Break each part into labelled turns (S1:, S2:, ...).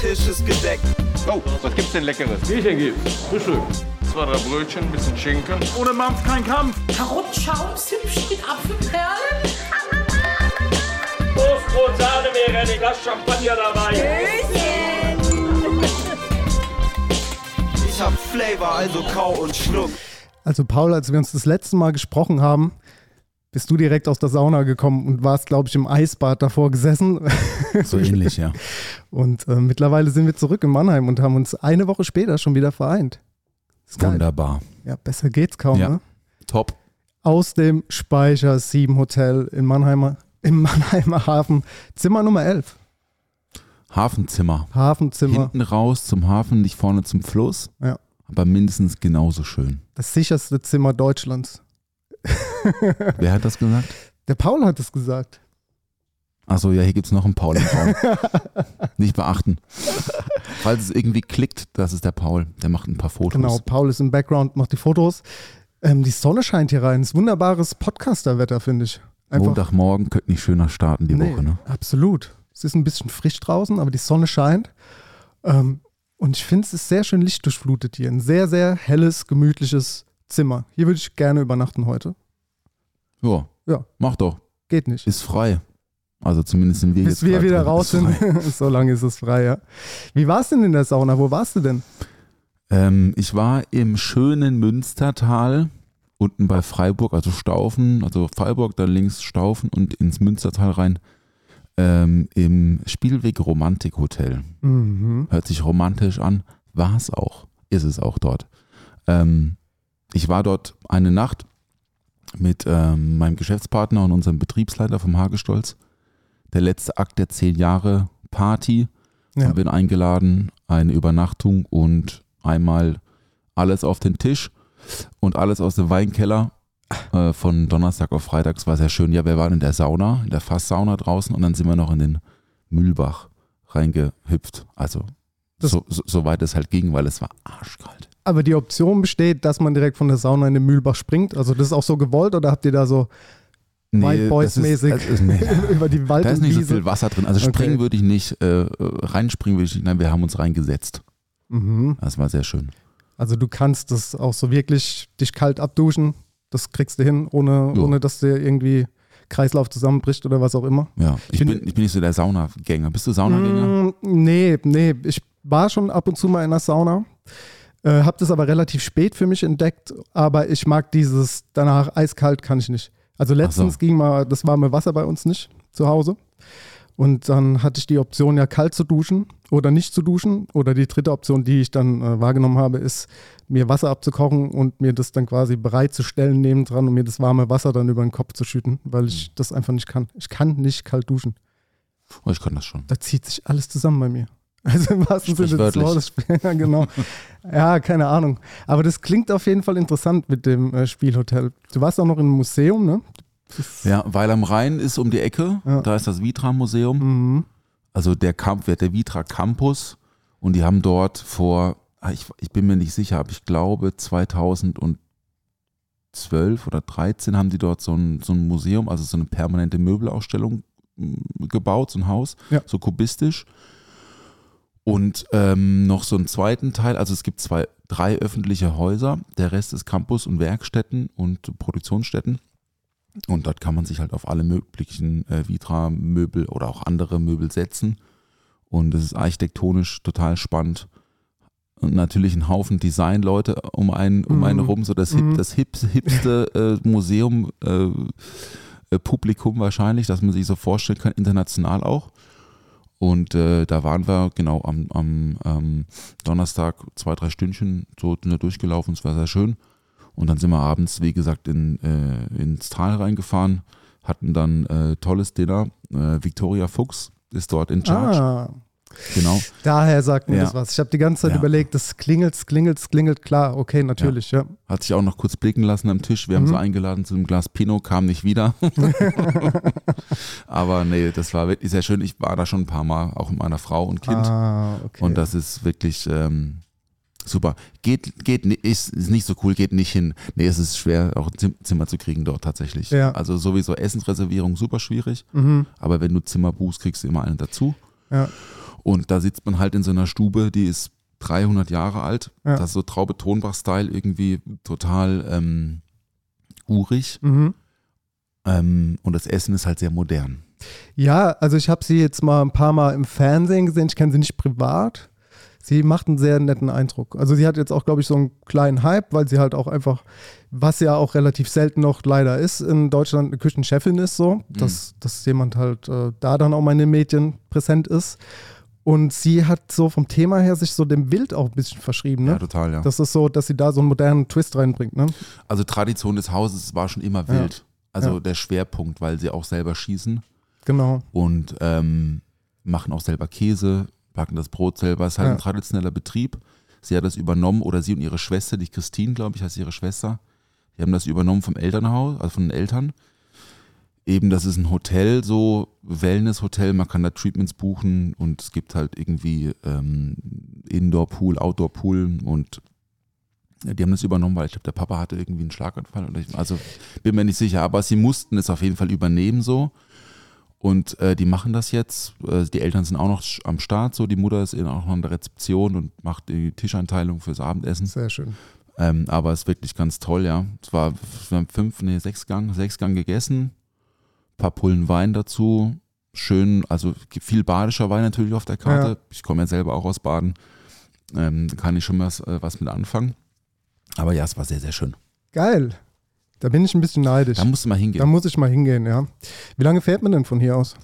S1: Tisch ist gedeckt.
S2: Oh, was gibt's denn Leckeres?
S3: Bierchen gibt's. Frühstück.
S4: Zwei, drei Brötchen, ein bisschen Schinken.
S3: Ohne Mampf kein Kampf.
S5: Karottenschaums hübsch mit Apfelperlen.
S3: Toastbrot, Sahne, wäre ein Glas Champagner dabei.
S1: Ich hab Flavor, also kau und schluck.
S6: Also Paul, als wir uns das letzte Mal gesprochen haben, bist du direkt aus der Sauna gekommen und warst, glaube ich, im Eisbad davor gesessen.
S7: So ähnlich, ja.
S6: Und äh, mittlerweile sind wir zurück in Mannheim und haben uns eine Woche später schon wieder vereint.
S7: Wunderbar.
S6: Ja, besser geht's kaum,
S7: Ja.
S6: ne?
S7: Top.
S6: Aus dem Speicher 7 Hotel in Mannheimer, im Mannheimer Hafen, Zimmer Nummer 11.
S7: Hafenzimmer.
S6: Hafenzimmer,
S7: Hinten raus zum Hafen, nicht vorne zum Fluss.
S6: Ja.
S7: Aber mindestens genauso schön.
S6: das sicherste Zimmer Deutschlands.
S7: Wer hat das gesagt?
S6: Der Paul hat es gesagt.
S7: Achso, ja, hier gibt es noch einen Paul im Raum. Nicht beachten. Falls es irgendwie klickt, das ist der Paul. Der macht ein paar Fotos.
S6: Genau, Paul ist im Background, macht die Fotos. Ähm, die Sonne scheint hier rein. Es ist wunderbares Podcaster-Wetter, finde ich. Einfach,
S7: Montagmorgen könnte nicht schöner starten die
S6: Nee,
S7: Woche, ne?
S6: Absolut. Es ist ein bisschen frisch draußen, aber die Sonne scheint. Ähm, und ich finde, es ist sehr schön lichtdurchflutet hier. Ein sehr, sehr helles, gemütliches Zimmer. Hier würde ich gerne übernachten heute.
S7: Ja.
S6: Ja.
S7: Mach doch.
S6: Geht nicht.
S7: Ist frei. Also zumindest sind wir
S6: Bis
S7: jetzt
S6: wir wieder
S7: drin.
S6: raus sind. so lange ist es frei, ja. Wie war es denn in der Sauna? Wo warst du denn?
S7: Ähm, ich war im schönen Münstertal, unten bei Freiburg, also Staufen, also Freiburg, dann links Staufen und ins Münstertal rein, ähm, im Spielweg Romantik Hotel.
S6: Mhm.
S7: Hört sich romantisch an, war es auch, ist es auch dort. Ähm, ich war dort eine Nacht mit ähm, meinem Geschäftspartner und unserem Betriebsleiter vom Hagestolz. Der letzte Akt der zehn Jahre Party.
S6: Ja.
S7: Haben wir ihn eingeladen, eine Übernachtung und einmal alles auf den Tisch und alles aus dem Weinkeller äh, von Donnerstag auf Freitag. Es war sehr schön. Ja, wir waren in der Sauna, in der Fasssauna draußen und dann sind wir noch in den Mühlbach reingehüpft. Also
S6: Das-
S7: so, so, so weit es halt ging, weil es war arschkalt.
S6: Aber die Option besteht, dass man direkt von der Sauna in den Mühlbach springt. Also das ist auch so gewollt oder habt ihr da so White Boys
S7: ist-
S6: mäßig
S7: ist- nee.
S6: über die Wald
S7: Da ist nicht so
S6: Wiese?
S7: viel Wasser drin. Also
S6: Okay.
S7: springen würde ich nicht, äh, reinspringen würde ich nicht. Nein, wir haben uns reingesetzt.
S6: Mhm.
S7: Das war sehr schön.
S6: Also du kannst das auch so wirklich dich kalt abduschen. Das kriegst du hin, ohne, ohne dass dir irgendwie Kreislauf zusammenbricht oder was auch immer.
S7: Ja, ich
S6: bin-
S7: bin, ich bin nicht so der Saunagänger. Bist du Saunagänger?
S6: Mm, nee, nee. Ich war schon ab und zu mal in der Sauna. Äh, hab das aber relativ spät für mich entdeckt. Aber ich mag dieses danach eiskalt kann ich nicht. Also letztens
S7: so.
S6: ging mal das warme Wasser bei uns nicht zu Hause. Und dann hatte ich die Option, ja kalt zu duschen oder nicht zu duschen. Oder die dritte Option, die ich dann äh, wahrgenommen habe, ist, mir Wasser abzukochen und mir das dann quasi bereitzustellen nebendran und mir das warme Wasser dann über den Kopf zu schütten, weil ich das einfach nicht kann. Ich kann nicht kalt duschen.
S7: Oh, ich kann das schon.
S6: Da zieht sich alles zusammen bei mir. Also im wahrsten Sinne des. Wortes. Ja, genau. Ja, keine Ahnung. Aber das klingt auf jeden Fall interessant mit dem äh, Spielhotel. Du warst auch noch im Museum, ne?
S7: Ja, weil am Rhein ist um die Ecke,
S6: Ja.
S7: da ist das Vitra-Museum,
S6: Mhm.
S7: also der, Camp, der Vitra Campus und die haben dort vor, ah, ich, ich bin mir nicht sicher, aber ich glaube 2012 oder 13 haben die dort so ein, so ein Museum, also so eine permanente Möbelausstellung gebaut, so ein Haus,
S6: Ja.
S7: so kubistisch. Und ähm, noch so einen zweiten Teil, also es gibt zwei, drei öffentliche Häuser, der Rest ist Campus und Werkstätten und Produktionsstätten. Und dort kann man sich halt auf alle möglichen äh, Vitra-Möbel oder auch andere Möbel setzen. Und es ist architektonisch total spannend. Und natürlich ein Haufen Designleute um einen, um
S6: Mhm.
S7: einen rum, so das,
S6: Mhm.
S7: hip, das hip, hipste äh, Museum, äh, äh, Publikum wahrscheinlich, dass man sich so vorstellen kann, international auch. Und äh, da waren wir genau am, am ähm, Donnerstag zwei, drei Stündchen so durchgelaufen, es war sehr schön. Und dann sind wir abends, wie gesagt, in, äh, ins Tal reingefahren, hatten dann äh, tolles Dinner. Äh, Victoria Fuchs ist dort in Charge.
S6: Ah,
S7: Genau.
S6: daher sagt mir
S7: Ja.
S6: das was. Ich habe die ganze Zeit
S7: Ja.
S6: überlegt, das klingelt, klingelt, klingelt. Klar, okay, natürlich, ja.
S7: Hat sich auch noch kurz blicken lassen am Tisch. Wir haben
S6: Mhm.
S7: sie eingeladen zu einem Glas Pinot, kam nicht wieder. Aber nee, das war wirklich sehr schön. Ich war da schon ein paar Mal, auch mit meiner Frau und Kind.
S6: Ah, okay.
S7: Und das ist wirklich ähm, super. Geht, geht, ist, ist nicht so cool, geht nicht hin. Nee, es ist schwer, auch ein Zim- Zimmer zu kriegen dort tatsächlich.
S6: Ja.
S7: Also sowieso Essensreservierung super schwierig.
S6: mhm.
S7: Aber wenn du Zimmer buchst, kriegst du immer einen dazu.
S6: Ja.
S7: Und da sitzt man halt in so einer Stube, die ist 300 Jahre alt.
S6: Ja.
S7: Das ist so Traube Tonbach-Style, irgendwie total ähm, urig.
S6: Mhm.
S7: Ähm, und das Essen ist halt sehr modern.
S6: Ja, also ich habe sie jetzt mal ein paar Mal im Fernsehen gesehen. Ich kenne sie nicht privat. Sie macht einen sehr netten Eindruck. Also sie hat jetzt auch, glaube ich, so einen kleinen Hype, weil sie halt auch einfach, was ja auch relativ selten noch leider ist, in Deutschland eine Küchenchefin ist so, dass, dass jemand halt äh, da dann auch mal in den Medien präsent ist. Und sie hat so vom Thema her sich so dem Wild auch ein bisschen verschrieben. Ne?
S7: Ja, total, ja.
S6: Das ist so, dass sie da so einen modernen Twist reinbringt. Ne?
S7: Also Tradition des Hauses war schon immer wild. Also der Schwerpunkt, weil sie auch selber schießen
S6: Genau.
S7: und ähm, machen auch selber Käse, backen das Brot selber. Es ist halt
S6: Ja.
S7: ein traditioneller Betrieb. Sie hat das übernommen oder sie und ihre Schwester, die Christine, glaube ich, heißt ihre Schwester, die haben das übernommen vom Elternhaus, also von den Eltern. Eben, das ist ein Hotel, so Wellness-Hotel, man kann da Treatments buchen und es gibt halt irgendwie ähm, Indoor-Pool, Outdoor-Pool und ja, die haben das übernommen, weil ich glaube, der Papa hatte irgendwie einen Schlaganfall. Oder ich, also bin mir nicht sicher, aber sie mussten es auf jeden Fall übernehmen so. Und äh, die machen das jetzt. Äh, die Eltern sind auch noch am Start, so die Mutter ist eben auch noch an der Rezeption und macht die Tischeinteilung fürs Abendessen.
S6: Sehr schön.
S7: Ähm, aber es ist wirklich ganz toll, ja. Es war, wir haben fünf, nee, sechs Gang, sechs Gang gegessen, paar Pullen Wein dazu, schön, also viel badischer Wein natürlich auf der Karte.
S6: Ja.
S7: Ich komme ja selber auch aus Baden, ähm, kann ich schon was, äh, was mit anfangen. Aber ja, es war sehr, sehr schön.
S6: Geil. Da bin ich ein bisschen neidisch.
S7: Da musst du mal hingehen.
S6: Da muss ich mal hingehen, ja. Wie lange fährt man denn von hier aus?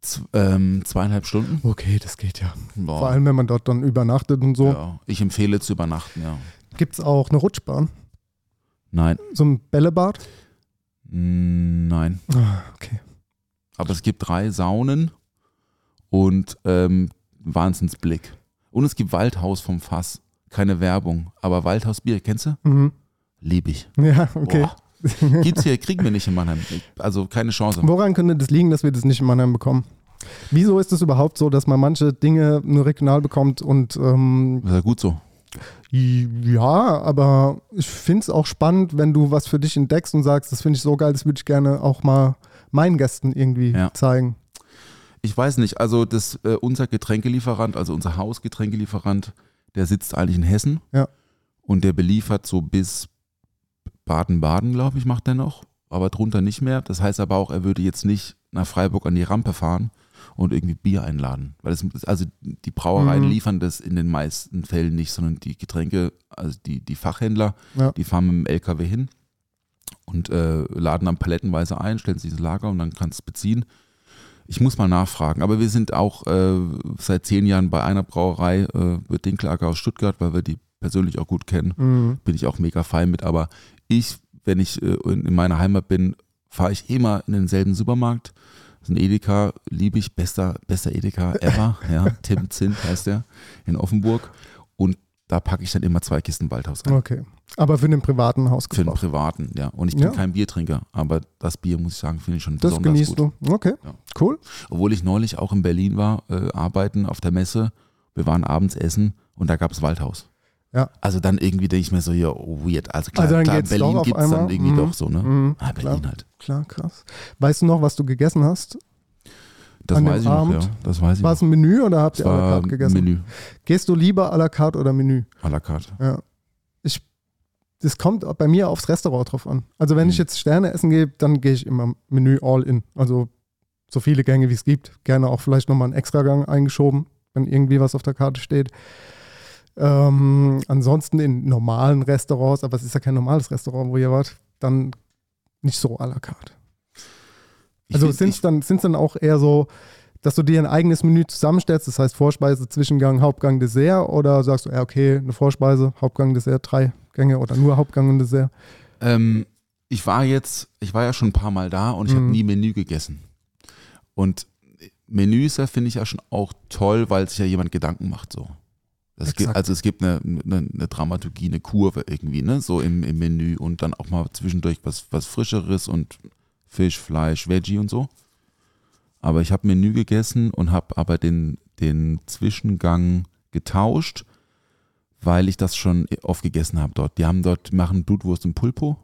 S7: Z ähm, zweieinhalb Stunden.
S6: Okay, das geht ja.
S7: Boah.
S6: Vor allem, wenn man dort dann übernachtet und so.
S7: Ja, ich empfehle zu übernachten, ja.
S6: Gibt es auch eine Rutschbahn?
S7: Nein,
S6: So ein Bällebad?
S7: Nein.
S6: Ah, okay.
S7: Aber es gibt drei Saunen und ähm, Wahnsinnsblick. Und es gibt Waldhaus vom Fass. Keine Werbung, aber Waldhausbier, kennst du?
S6: Mhm.
S7: Lieb ich.
S6: Ja, okay.
S7: Boah. Gibt's hier, kriegen wir nicht in Mannheim. Also keine Chance.
S6: Woran könnte das liegen, dass wir das nicht in Mannheim bekommen? Wieso ist es überhaupt so, dass man manche Dinge nur regional bekommt und ähm,
S7: Das ist ja gut so.
S6: Ja, aber ich finde es auch spannend, wenn du was für dich entdeckst und sagst, das finde ich so geil, das würde ich gerne auch mal meinen Gästen irgendwie
S7: Ja.
S6: zeigen.
S7: Ich weiß nicht, also das, äh, unser Getränkelieferant, also unser Hausgetränkelieferant, der sitzt eigentlich in Hessen.
S6: Ja.
S7: Und der beliefert so bis Baden-Baden, glaube ich, macht er noch. Aber drunter nicht mehr. Das heißt aber auch, er würde jetzt nicht nach Freiburg an die Rampe fahren und irgendwie Bier einladen. Weil es, also die Brauereien
S6: Mhm.
S7: liefern das in den meisten Fällen nicht, sondern die Getränke, also die, die Fachhändler,
S6: Ja.
S7: die fahren mit dem LKW hin und äh, laden dann palettenweise ein, stellen sich ins Lager und dann kannst du es beziehen. Ich muss mal nachfragen, aber wir sind auch äh, seit zehn Jahren bei einer Brauerei, äh, Dinklager aus Stuttgart, weil wir die persönlich auch gut kennen.
S6: Mhm.
S7: Bin ich auch mega fein mit, aber ich, wenn ich äh, in meiner Heimat bin, fahre ich immer in denselben Supermarkt. Ist ein Edeka, liebe ich, bester, bester Edeka ever, ja, Tim Zint heißt der, in Offenburg. Und da packe ich dann immer zwei Kisten Waldhaus ein.
S6: Okay. Aber für den privaten
S7: Für den
S6: Hausgebrauch.
S7: privaten, ja. Und ich bin
S6: Ja.
S7: kein Biertrinker, aber das Bier, muss ich sagen, finde ich schon
S6: Das
S7: besonders
S6: genießt
S7: gut.
S6: du. Okay,
S7: Ja.
S6: cool.
S7: Obwohl ich neulich auch in Berlin war, äh, arbeiten auf der Messe. Wir waren abends essen und da gab es Waldhaus.
S6: Ja.
S7: Also dann irgendwie denke ich mir so, ja, weird. Also klar,
S6: Also dann
S7: klar Berlin gibt es dann irgendwie
S6: Mhm.
S7: doch so, ne?
S6: Mhm,
S7: ah, Berlin
S6: klar.
S7: halt.
S6: Klar, krass. Weißt du noch, was du gegessen hast?
S7: Das
S6: An dem
S7: weiß ich noch,
S6: Abend?
S7: ja. Das weiß ich
S6: War es
S7: noch.
S6: ein Menü oder habt ihr à la carte gegessen?
S7: Menü
S6: Gehst du lieber à la carte oder Menü?
S7: à la carte.
S6: Ja. Ich, das kommt bei mir aufs Restaurant drauf an. Also wenn ich
S7: Mhm.
S6: jetzt Sterne essen gehe, dann gehe ich immer Menü all in. Also so viele Gänge wie es gibt. Gerne auch vielleicht nochmal einen Extragang eingeschoben, wenn irgendwie was auf der Karte steht. Ähm, ansonsten in normalen Restaurants, aber es ist ja kein normales Restaurant, wo ihr wart, dann nicht so à la carte. Also sind es dann, sind's dann auch eher so, dass du dir ein eigenes Menü zusammenstellst, das heißt Vorspeise, Zwischengang, Hauptgang, Dessert oder sagst du, ja okay, eine Vorspeise, Hauptgang, Dessert, drei Gänge oder nur Hauptgang und Dessert?
S7: Ähm, ich war jetzt, ich war ja schon ein paar Mal da und ich habe
S6: Mhm.
S7: nie Menü gegessen. Und Menüs ja finde ich ja schon auch toll, weil sich ja jemand Gedanken macht so. Gibt, also es gibt eine, eine, eine Dramaturgie, eine Kurve irgendwie, ne, so im, im Menü und dann auch mal zwischendurch was, was Frischeres und Fisch, Fleisch, Veggie und so. Aber ich habe Menü gegessen und habe aber den, den Zwischengang getauscht, weil ich das schon oft gegessen habe dort. Die haben dort, machen Blutwurst und Pulpo.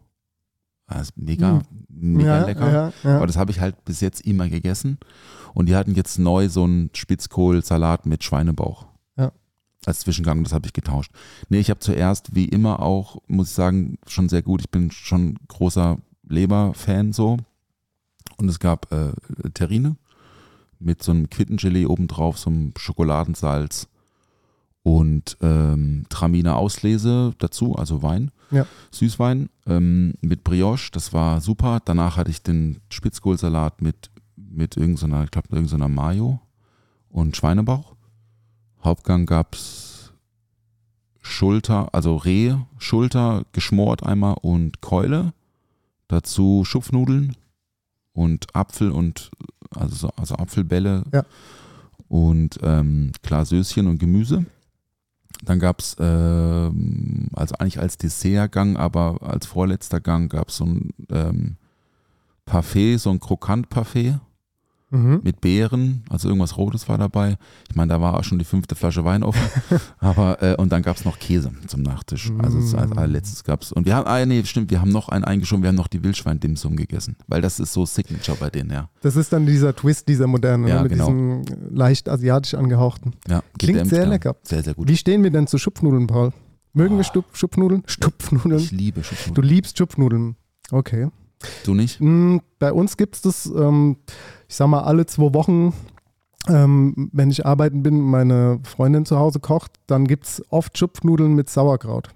S7: Das ist mega,
S6: Hm.
S7: mega
S6: ja,
S7: lecker.
S6: Ja, ja.
S7: Aber das habe ich halt bis jetzt immer gegessen. Und die hatten jetzt neu so einen Spitzkohlsalat mit Schweinebauch. Als Zwischengang, das habe ich getauscht. Nee, ich habe zuerst, wie immer auch, muss ich sagen, schon sehr gut. Ich bin schon großer Leber-Fan so. Und es gab äh, Terrine mit so einem Quittengelee obendrauf, so einem Schokoladensalz und ähm, Traminer Auslese dazu, also Wein,
S6: Ja.
S7: Süßwein ähm, mit Brioche, das war super. Danach hatte ich den Spitzkohlsalat mit, mit irgendeiner, ich glaube, irgendeiner Mayo und Schweinebauch. Hauptgang gab es Schulter, also Reh, Schulter geschmort einmal und Keule. Dazu Schupfnudeln und Apfel und also, so- also Apfelbälle
S6: Ja.
S7: und ähm, klar Söschen und Gemüse. Dann gab es, ähm, also eigentlich als Dessertgang, aber als vorletzter Gang gab es so ein ähm, Parfait, so ein Krokant-Parfait
S6: Mhm.
S7: mit Beeren, also irgendwas Rotes war dabei. Ich meine, da war auch schon die fünfte Flasche Wein offen. aber, äh, und dann gab es noch Käse zum Nachtisch. Also als,
S6: Mm.
S7: allerletztes gab es. Und wir haben, ah nee, stimmt, wir haben noch einen eingeschoben, wir haben noch die Wildschwein-Dimsum gegessen. Weil das ist so Signature bei denen, ja.
S6: Das ist dann dieser Twist, dieser moderne,
S7: Ja,
S6: ne, mit
S7: genau.
S6: diesem leicht asiatisch angehauchten.
S7: ja
S6: Klingt sehr lecker.
S7: Sehr, sehr gut.
S6: Wie stehen wir denn zu Schupfnudeln, Paul? Mögen wir Stup Schupfnudeln? Stupfnudeln?
S7: Ich liebe
S6: Du
S7: Schupfnudeln.
S6: liebst Schupfnudeln. Okay.
S7: Du nicht?
S6: Mm, Bei uns gibt es das, ähm, ich sag mal, alle zwei Wochen, ähm, wenn ich arbeiten bin, meine Freundin zu Hause kocht, dann gibt es oft Schupfnudeln mit Sauerkraut.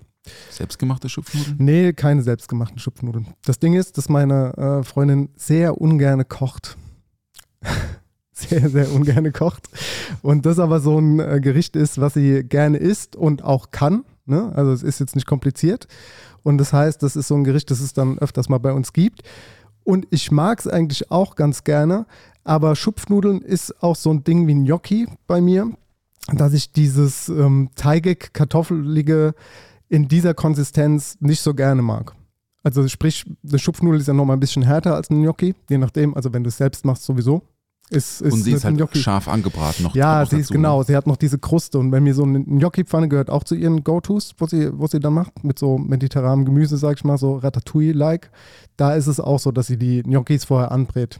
S7: Selbstgemachte Schupfnudeln?
S6: Nee, keine selbstgemachten Schupfnudeln. Das Ding ist, dass meine äh, Freundin sehr ungerne kocht. sehr, sehr ungerne kocht. Und das aber so ein äh, Gericht ist, was sie gerne isst und auch kann. Ne? Also es ist jetzt nicht kompliziert. Und das heißt, das ist so ein Gericht, das es dann öfters mal bei uns gibt. Und ich mag es eigentlich auch ganz gerne, aber Schupfnudeln ist auch so ein Ding wie Gnocchi bei mir, dass ich dieses ähm, teigig kartoffelige in dieser Konsistenz nicht so gerne mag. Also sprich, eine Schupfnudel ist ja nochmal ein bisschen härter als ein Gnocchi, je nachdem, also wenn du es selbst machst sowieso. Ist, ist
S7: Und sie ist halt
S6: Gnocchi.
S7: scharf angebraten noch.
S6: Ja,
S7: noch
S6: sie ist
S7: dazu, ne?
S6: genau, sie hat noch diese Kruste und wenn mir so eine Gnocchi-Pfanne gehört auch zu ihren Go-Tos, wo sie, wo sie dann macht, mit so mediterranem Gemüse, sag ich mal, so Ratatouille-like, da ist es auch so, dass sie die Gnocchis vorher anbrät.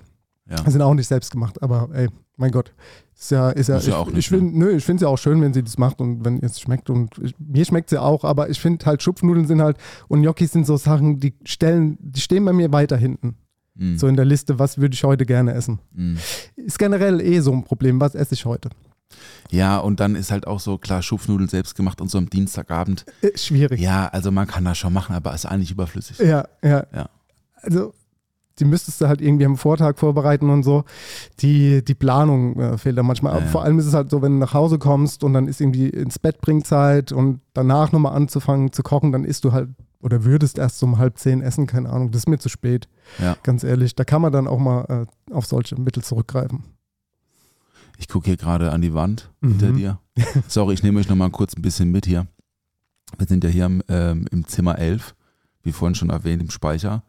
S7: Ja.
S6: Sind auch nicht selbst gemacht, aber ey, mein Gott. Ist ja, ist ja,
S7: ja
S6: ich,
S7: auch
S6: ich
S7: nicht, ne?
S6: find, nö, ich finde es ja auch schön, wenn sie das macht und wenn es schmeckt und ich, mir schmeckt sie auch, aber ich finde halt Schupfnudeln sind halt und Gnocchis sind so Sachen, die stellen, die stehen bei mir weiter hinten.
S7: Mm,
S6: So in der Liste, was würde ich heute gerne essen.
S7: mm.
S6: Ist generell eh so ein Problem, was esse ich heute?
S7: Ja, und dann ist halt auch so, klar, Schupfnudeln selbst gemacht und so am Dienstagabend.
S6: Äh, schwierig.
S7: Ja, also man kann das schon machen, aber ist eigentlich überflüssig.
S6: Ja, ja.
S7: Ja.
S6: Also, die müsstest du halt irgendwie am Vortag vorbereiten und so. Die, die Planung äh, fehlt da manchmal.
S7: Ja.
S6: Vor allem ist es halt so, wenn du nach Hause kommst und dann ist irgendwie ins Bett bringt Zeit und danach nochmal anzufangen zu kochen, dann isst du halt oder würdest erst so um halb zehn essen, keine Ahnung. Das ist mir zu spät.
S7: Ja.
S6: Ganz ehrlich. Da kann man dann auch mal äh, auf solche Mittel zurückgreifen.
S7: Ich gucke hier gerade an die Wand hinter
S6: Mhm.
S7: dir. Sorry, ich nehme euch nochmal kurz ein bisschen mit hier. Wir sind ja hier im, ähm, im Zimmer 11, wie vorhin schon erwähnt, im Speicher.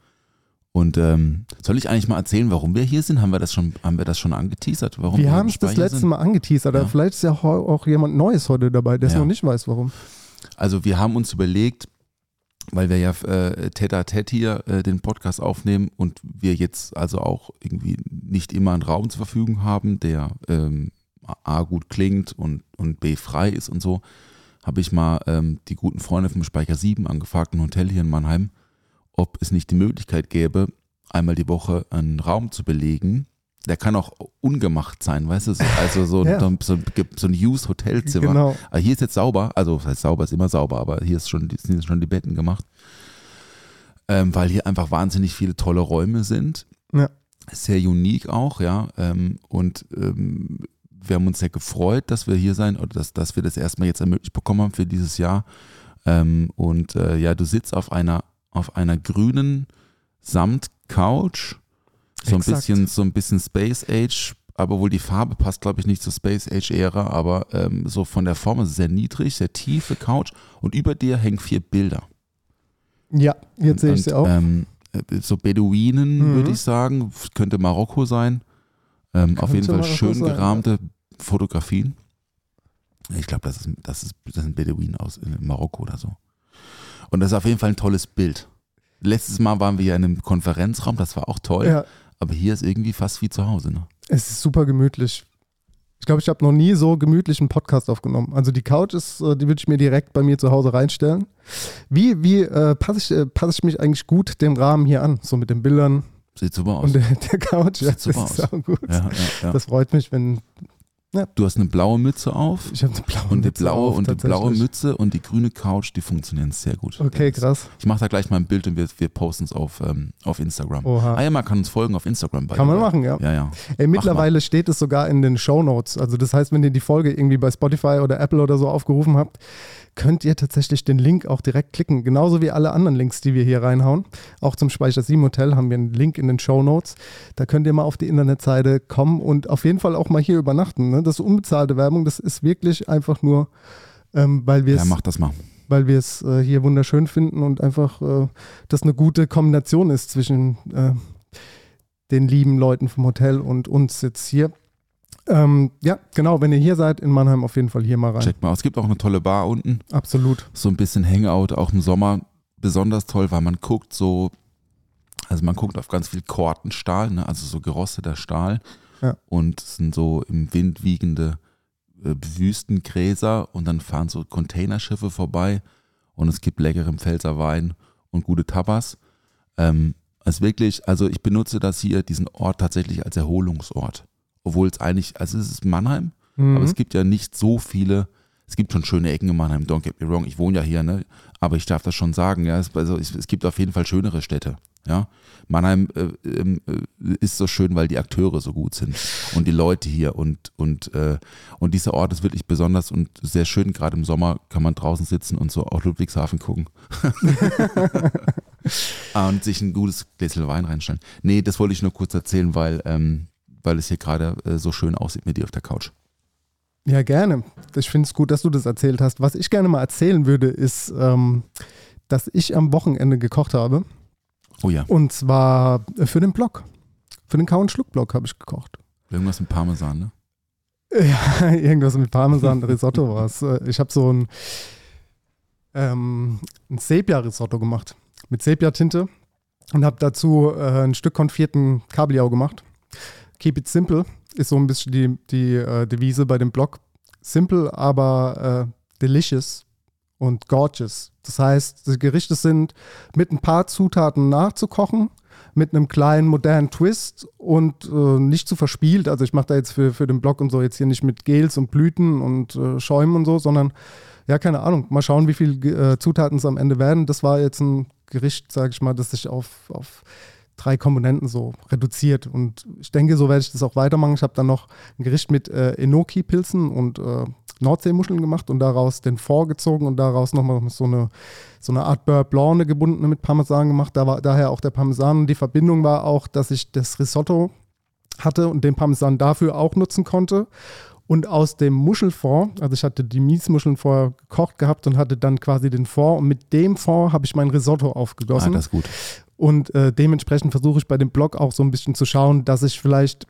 S7: Und ähm, soll ich eigentlich mal erzählen, warum wir hier sind? Haben wir das schon, haben wir das schon angeteasert? Warum
S6: Wir
S7: im
S6: haben es das letzte
S7: sind?
S6: Mal angeteasert, aber
S7: Ja.
S6: vielleicht ist ja auch jemand Neues heute dabei, der es
S7: Ja.
S6: noch nicht weiß, warum.
S7: Also wir haben uns überlegt, weil wir ja äh, tete à tete hier äh, den Podcast aufnehmen und wir jetzt also auch irgendwie nicht immer einen Raum zur Verfügung haben, der ähm, A gut klingt und, und B frei ist und so, habe ich mal ähm, die guten Freunde vom Speicher 7 angefragt, ein Hotel hier in Mannheim, ob es nicht die Möglichkeit gäbe, einmal die Woche einen Raum zu belegen. Der kann auch ungemacht sein, weißt du? so- Also so,
S6: Ja.
S7: so, so, so ein used Hotelzimmer.
S6: Genau.
S7: Aber hier ist jetzt sauber, also das heißt sauber ist immer sauber, aber hier ist schon, sind schon die Betten gemacht. Ähm, weil hier einfach wahnsinnig viele tolle Räume sind.
S6: Ja.
S7: Sehr unique auch, ja. Ähm, und ähm, wir haben uns sehr gefreut, dass wir hier sein oder dass, dass wir das erstmal jetzt ermöglicht bekommen haben für dieses Jahr. Ähm, und äh, ja, du sitzt auf einer, auf einer grünen Samt-Couch. So ein bisschen, so ein bisschen Space Age, aber wohl die Farbe passt, glaube ich, nicht zur Space Age Ära, aber ähm, so von der Form ist es sehr niedrig, sehr tiefe Couch und über dir hängen vier Bilder.
S6: Ja, jetzt sehe ich sie auch.
S7: Ähm, äh, so Beduinen,
S6: Mhm.
S7: würde ich sagen, könnte Marokko sein. Ähm, auf
S6: Könnte
S7: jeden Fall
S6: Marokko
S7: schön
S6: sein,
S7: gerahmte Fotografien. Ich glaube, das, ist, das, ist, das sind Beduinen aus in Marokko oder so. Und das ist auf jeden Fall ein tolles Bild. Letztes Mal waren wir ja in einem Konferenzraum, das war auch toll.
S6: Ja.
S7: Aber hier ist irgendwie fast wie zu Hause. Ne?
S6: Es ist super gemütlich. Ich glaube, ich habe noch nie so gemütlich einen Podcast aufgenommen. Also die Couch ist, äh, die würde ich mir direkt bei mir zu Hause reinstellen. Wie, wie äh, passe ich, äh, passe ich mich eigentlich gut dem Rahmen hier an? So mit den Bildern
S7: Sieht super aus.
S6: und der, der Couch. Ja,
S7: Sieht super
S6: das ist
S7: aus.
S6: auch gut.
S7: ja, ja, ja.
S6: Das freut mich, wenn
S7: Du hast eine blaue Mütze auf
S6: ich habe eine blaue
S7: und die
S6: Mütze
S7: blaue
S6: auf,
S7: und die blaue. Mütze und die grüne Couch, die funktionieren sehr gut.
S6: Okay, krass.
S7: Ich mache da gleich mal ein Bild und wir, wir posten es auf, ähm, auf Instagram.
S6: Oha.
S7: Ah ja, man kann uns folgen auf Instagram.
S6: Kann man machen, ja.
S7: Ja, ja.
S6: Ey, mittlerweile steht es sogar in den Show Notes. Also das heißt, wenn ihr die Folge irgendwie bei Spotify oder Apple oder so aufgerufen habt, könnt ihr tatsächlich den Link auch direkt klicken. Genauso wie alle anderen Links, die wir hier reinhauen. Auch zum Speicher 7 Hotel haben wir einen Link in den Show Notes. Da könnt ihr mal auf die Internetseite kommen und auf jeden Fall auch mal hier übernachten. Ne? Das ist unbezahlte Werbung. Das ist wirklich einfach nur, ähm, weil wir
S7: Ja,
S6: es
S7: mach das mal.
S6: weil wir es äh, hier wunderschön finden und einfach äh, das eine gute Kombination ist zwischen äh, den lieben Leuten vom Hotel und uns jetzt hier. Ähm, ja, genau, wenn ihr hier seid in Mannheim, auf jeden Fall hier mal rein.
S7: Check mal aus. Es gibt auch eine tolle Bar unten.
S6: Absolut.
S7: So ein bisschen Hangout, auch im Sommer. Besonders toll, weil man guckt so, also man guckt auf ganz viel Kortenstahl, ne? also so gerosteter Stahl.
S6: Ja.
S7: Und es sind so im Wind wiegende äh, Wüstengräser und dann fahren so Containerschiffe vorbei und es gibt leckeren Pfälzer Wein und gute Tapas. Ähm, also wirklich, also ich benutze das hier, diesen Ort tatsächlich als Erholungsort. Obwohl es eigentlich, also es ist Mannheim,
S6: Mhm.
S7: aber es gibt ja nicht so viele, es gibt schon schöne Ecken in Mannheim, don't get me wrong, ich wohne ja hier, ne? aber ich darf das schon sagen, ja, es, also es, es gibt auf jeden Fall schönere Städte. Ja? Mannheim äh, ähm, äh, ist so schön, weil die Akteure so gut sind und die Leute hier und, und, äh, und dieser Ort ist wirklich besonders und sehr schön, gerade im Sommer kann man draußen sitzen und so auf Ludwigshafen gucken. Ah, und sich ein gutes Gläschen Wein reinstellen. Nee, das wollte ich nur kurz erzählen, weil, ähm, weil es hier gerade äh, so schön aussieht mit dir auf der Couch.
S6: Ja, gerne. Ich finde es gut, dass du das erzählt hast. Was ich gerne mal erzählen würde, ist, ähm, dass ich am Wochenende gekocht habe.
S7: Oh ja,
S6: Und zwar für den Blog. Für den Kau- und Schluck-Blog habe ich gekocht.
S7: irgendwas mit Parmesan, ne?
S6: Ja, irgendwas mit Parmesan Risotto war es. Äh, Ich habe so ein, ähm, ein Sepia-Risotto gemacht mit Sepia-Tinte und habe dazu äh, ein Stück konfierten Kabeljau gemacht. Keep it simple ist so ein bisschen die, die äh, Devise bei dem Blog. Simple, aber äh, delicious und gorgeous. Das heißt, die Gerichte sind mit ein paar Zutaten nachzukochen, mit einem kleinen modernen Twist und äh, nicht zu verspielt. Also ich mache da jetzt für, für den Blog und so jetzt hier nicht mit Gels und Blüten und äh, Schäumen und so, sondern ja, keine Ahnung. Mal schauen, wie viele äh, Zutaten es am Ende werden. Das war jetzt ein Gericht, sage ich mal, das sich auf, auf drei Komponenten so reduziert. Und ich denke, so werde ich das auch weitermachen. Ich habe dann noch ein Gericht mit äh, Enoki-Pilzen und äh, Nordseemuscheln gemacht und daraus den Fond gezogen und daraus nochmal so eine, so eine Art Beurre Blanc, gebundene mit Parmesan gemacht. Da war daher auch der Parmesan. Und die Verbindung war auch, dass ich das Risotto hatte und den Parmesan dafür auch nutzen konnte. Und aus dem Muschelfond, also ich hatte die Miesmuscheln vorher gekocht gehabt und hatte dann quasi den Fond und mit dem Fond habe ich mein Risotto
S7: Ah,
S6: aufgegossen.
S7: das ist gut.
S6: Und äh, dementsprechend versuche ich bei dem Blog auch so ein bisschen zu schauen, dass ich vielleicht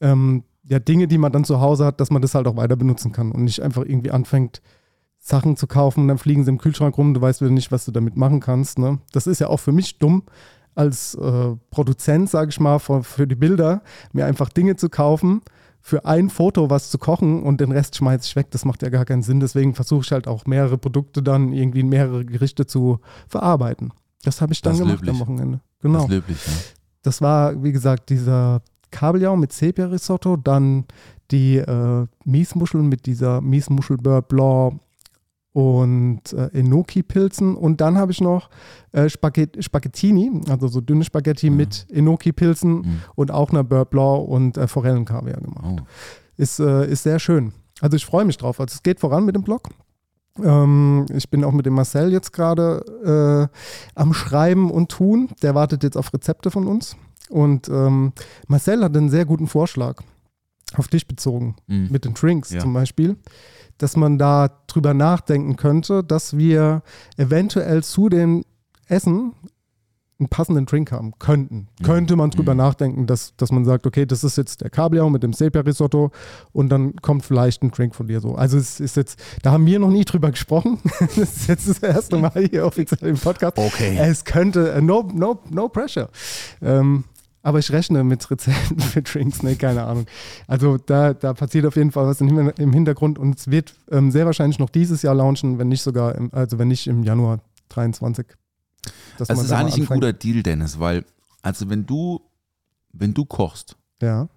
S6: ähm, ja Dinge, die man dann zu Hause hat, dass man das halt auch weiter benutzen kann und nicht einfach irgendwie anfängt, Sachen zu kaufen und dann fliegen sie im Kühlschrank rum, du weißt wieder nicht, was du damit machen kannst. Ne? Das ist ja auch für mich dumm, als äh, Produzent, sage ich mal, für, für die Bilder, mir einfach Dinge zu kaufen, für ein Foto was zu kochen und den Rest schmeiße ich weg. Das macht ja gar keinen Sinn. Deswegen versuche ich halt auch mehrere Produkte dann irgendwie in mehrere Gerichte zu verarbeiten. Das habe ich dann
S7: Das
S6: gemacht
S7: löblich.
S6: am Wochenende.
S7: Das
S6: Genau.
S7: ist löblich, ja.
S6: Das war, wie gesagt, dieser Kabeljau mit Sepia-Risotto, dann die äh, Miesmuscheln mit dieser Miesmuschel-Beurre Blanc und äh, Enoki-Pilzen. Und dann habe ich noch äh, Spaghet Spaghettini, also so dünne Spaghetti
S7: Mhm.
S6: mit Enoki-Pilzen
S7: Mhm.
S6: und auch einer Beurre Blanc und äh, Forellenkaviar gemacht.
S7: Oh.
S6: Ist, äh, ist sehr schön. Also ich freue mich drauf. Also es geht voran mit dem Blog. Ähm, ich bin auch mit dem Marcel jetzt gerade äh, am Schreiben und Tun. Der wartet jetzt auf Rezepte von uns. Und ähm, Marcel hat einen sehr guten Vorschlag auf dich bezogen,
S7: Mhm.
S6: mit den Drinks
S7: Ja.
S6: zum Beispiel, dass man da drüber nachdenken könnte, dass wir eventuell zu dem Essen einen passenden Drink haben könnten, könnte man drüber
S7: Mhm.
S6: nachdenken, dass, dass man sagt, okay, das ist jetzt der Kabeljau mit dem Sepia-Risotto und dann kommt vielleicht ein Drink von dir so. Also es ist jetzt, da haben wir noch nie drüber gesprochen. das ist jetzt das erste Mal hier offiziell im Podcast.
S7: Okay.
S6: Es könnte, äh, no, no, no pressure. Ähm, aber ich rechne mit Rezepten für Drinks, ne, keine Ahnung. Also da, da passiert auf jeden Fall was im, im Hintergrund und es wird ähm, sehr wahrscheinlich noch dieses Jahr launchen, wenn nicht sogar, im, also wenn nicht im Januar 23. Dass
S7: Das
S6: man
S7: ist eigentlich ein guter Deal, Dennis, weil, also wenn du, wenn du kochst
S6: Ja,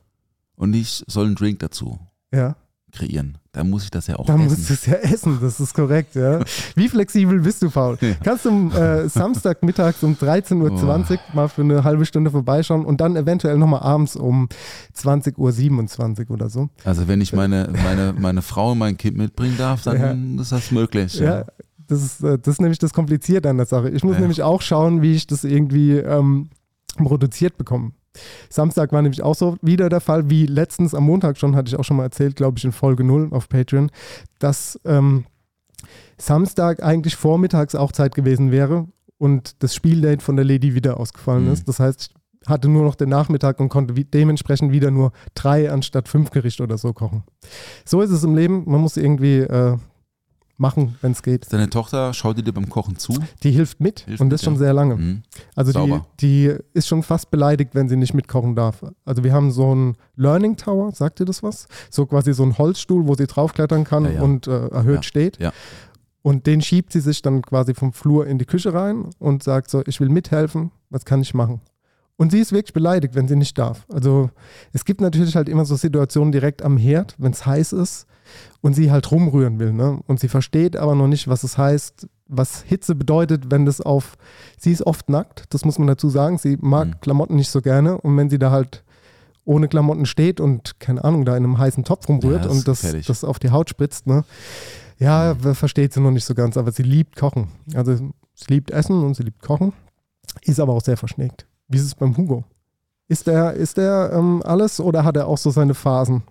S7: und ich soll einen Drink dazu
S6: ja.
S7: kreieren, dann muss ich das ja auch
S6: Da musst
S7: essen.
S6: du es ja essen, das ist korrekt, ja. Wie flexibel bist du, Paul? Kannst du äh, Samstagmittags um 13.20 Uhr mal für eine halbe Stunde vorbeischauen und dann eventuell nochmal abends um 20.27 Uhr oder so?
S7: Also wenn ich meine, meine, meine Frau und mein Kind mitbringen darf, dann ist das möglich.
S6: Ja, das ist, äh, das ist nämlich das Komplizierte an der Sache. Ich muss
S7: Ja.
S6: nämlich auch schauen, wie ich das irgendwie ähm, produziert bekomme. Samstag war nämlich auch so wieder der Fall, wie letztens am Montag schon, hatte ich auch schon mal erzählt, glaube ich, in Folge 0 auf Patreon, dass ähm, Samstag eigentlich vormittags auch Zeit gewesen wäre und das Spieldate von der Lady wieder ausgefallen
S7: Mhm.
S6: ist. Das heißt, ich hatte nur noch den Nachmittag und konnte dementsprechend wieder nur drei anstatt fünf Gerichte oder so kochen. So ist es im Leben. Man muss irgendwie äh, machen, wenn es geht.
S7: Deine Tochter schaut dir beim Kochen zu.
S6: Die hilft mit
S7: Hilft
S6: und
S7: mit,
S6: das schon
S7: ja.
S6: sehr lange.
S7: Mhm.
S6: Also die,
S7: Sauber.
S6: die ist schon fast beleidigt, wenn sie nicht mitkochen darf. Also wir haben so einen Learning Tower, sagt ihr das was? So quasi so einen Holzstuhl, wo sie draufklettern kann
S7: Ja, ja.
S6: und äh, erhöht steht. Und den schiebt sie sich dann quasi vom Flur in die Küche rein und sagt so, ich will mithelfen, was kann ich machen? Und sie ist wirklich beleidigt, wenn sie nicht darf. Also es gibt natürlich halt immer so Situationen direkt am Herd, wenn es heiß ist und sie halt rumrühren will. Ne? Und sie versteht aber noch nicht, was es heißt, was Hitze bedeutet, wenn das auf. Sie ist oft nackt, das muss man dazu sagen. Sie mag
S7: Mhm.
S6: Klamotten nicht so gerne und wenn sie da halt ohne Klamotten steht und keine Ahnung, da in einem heißen Topf rumrührt
S7: Ja, das
S6: und das,
S7: gefährlich.
S6: das auf die Haut spritzt, ne? Ja,
S7: Mhm.
S6: versteht sie noch nicht so ganz, aber sie liebt Kochen. Also sie liebt Essen und sie liebt Kochen, ist aber auch sehr verschnickt. Wie ist es beim Hugo? Ist der, ist der ähm, alles oder hat er auch so seine Phasen?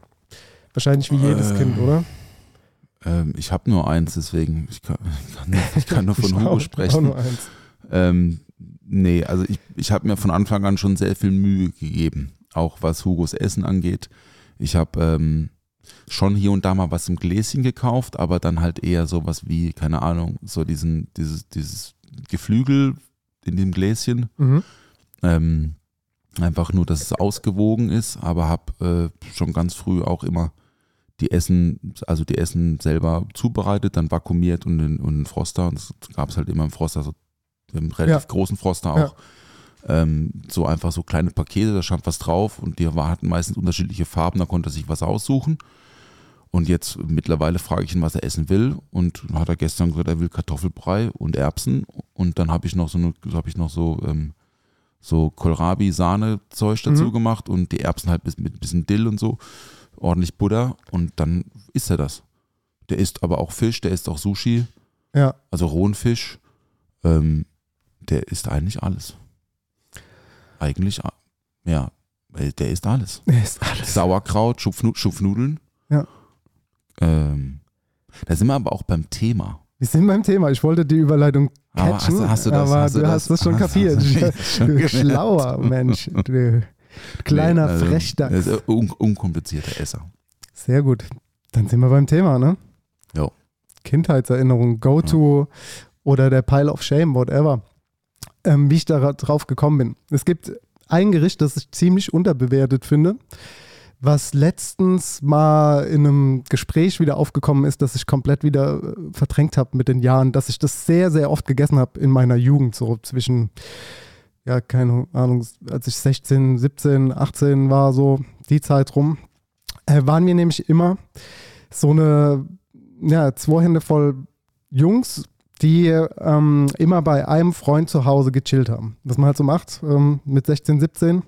S6: Wahrscheinlich wie jedes
S7: Ähm,
S6: Kind, oder?
S7: Ähm, ich habe nur eins, deswegen ich kann, ich kann, nur- ich kann nur von
S6: Ich
S7: Hugo
S6: auch- Auch
S7: sprechen.
S6: nur eins.
S7: Ähm, nee, also ich, ich habe mir von Anfang an schon sehr viel Mühe gegeben, auch was Hugos Essen angeht. Ich habe ähm, schon hier und da mal was im Gläschen gekauft, aber dann halt eher sowas wie, keine Ahnung, so diesen, dieses, dieses Geflügel in dem Gläschen.
S6: Mhm.
S7: Ähm, einfach nur, dass es ausgewogen ist, aber habe äh, schon ganz früh auch immer die Essen, also die Essen selber zubereitet, dann vakuumiert und in, und in Froster. Und es gab es halt immer im Froster, so im relativ
S6: Ja.
S7: großen Froster
S6: Ja.
S7: auch. Ähm, so einfach so kleine Pakete, da stand was drauf und die hatten meistens unterschiedliche Farben, da konnte er sich was aussuchen. Und jetzt mittlerweile frage ich ihn, was er essen will. Und hat er gestern gesagt, er will Kartoffelbrei und Erbsen. Und dann habe ich noch so habe ich noch so, ähm, so Kohlrabi-Sahne-Zeug dazu
S6: Mhm.
S7: gemacht und die Erbsen halt mit ein bisschen Dill und so. Ordentlich Butter. Und dann isst er das. Der isst aber auch Fisch, der isst auch Sushi,
S6: Ja,
S7: also rohen Fisch. Ähm, der isst eigentlich alles. Eigentlich, ja, der isst alles.
S6: ist alles.
S7: Sauerkraut, Schupfnu Schupfnudeln.
S6: Ja.
S7: Ähm, da sind wir aber auch beim Thema.
S6: Wir sind beim Thema. Ich wollte die Überleitung
S7: Aber
S6: catchen,
S7: hast, hast du das,
S6: aber
S7: hast du, das,
S6: hast das schon
S7: hast-
S6: kapiert.
S7: hast du schon
S6: Du schlauer Mensch. Du kleiner
S7: Nee, also,
S6: Frechdachs.
S7: ist un unkomplizierter Esser.
S6: Sehr gut. Dann sind wir beim Thema, ne?
S7: Jo.
S6: Kindheitserinnerung, Go-To oder der Pile of Shame, whatever. Ähm, wie ich da drauf gekommen bin. Es gibt ein Gericht, das ich ziemlich unterbewertet finde, was letztens mal in einem Gespräch wieder aufgekommen ist, das ich komplett wieder äh, verdrängt habe mit den Jahren, dass ich das sehr, sehr oft gegessen habe in meiner Jugend, so zwischen, ja, keine Ahnung, als ich 16, 17, 18 war, so die Zeit rum, äh, waren wir nämlich immer so eine, ja, zwei Hände voll Jungs, die ähm, immer bei einem Freund zu Hause gechillt haben. Was man halt so macht ähm, mit 16, 17.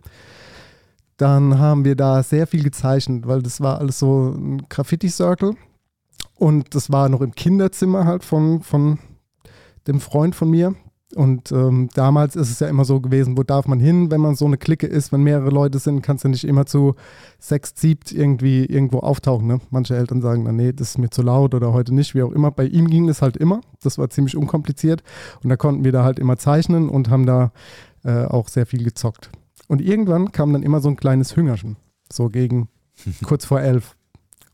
S6: Dann haben wir da sehr viel gezeichnet, weil das war alles so ein Graffiti-Circle. Und das war noch im Kinderzimmer halt von, von dem Freund von mir. Und ähm, damals ist es ja immer so gewesen, wo darf man hin, wenn man so eine Clique ist, wenn mehrere Leute sind, kannst du nicht immer zu sechs, siebt irgendwie irgendwo auftauchen. Ne? Manche Eltern sagen dann, nee, das ist mir zu laut oder heute nicht, wie auch immer. Bei ihm ging das halt immer. Das war ziemlich unkompliziert. Und da konnten wir da halt immer zeichnen und haben da äh, auch sehr viel gezockt. Und irgendwann kam dann immer so ein kleines Hüngerchen, so gegen kurz vor elf.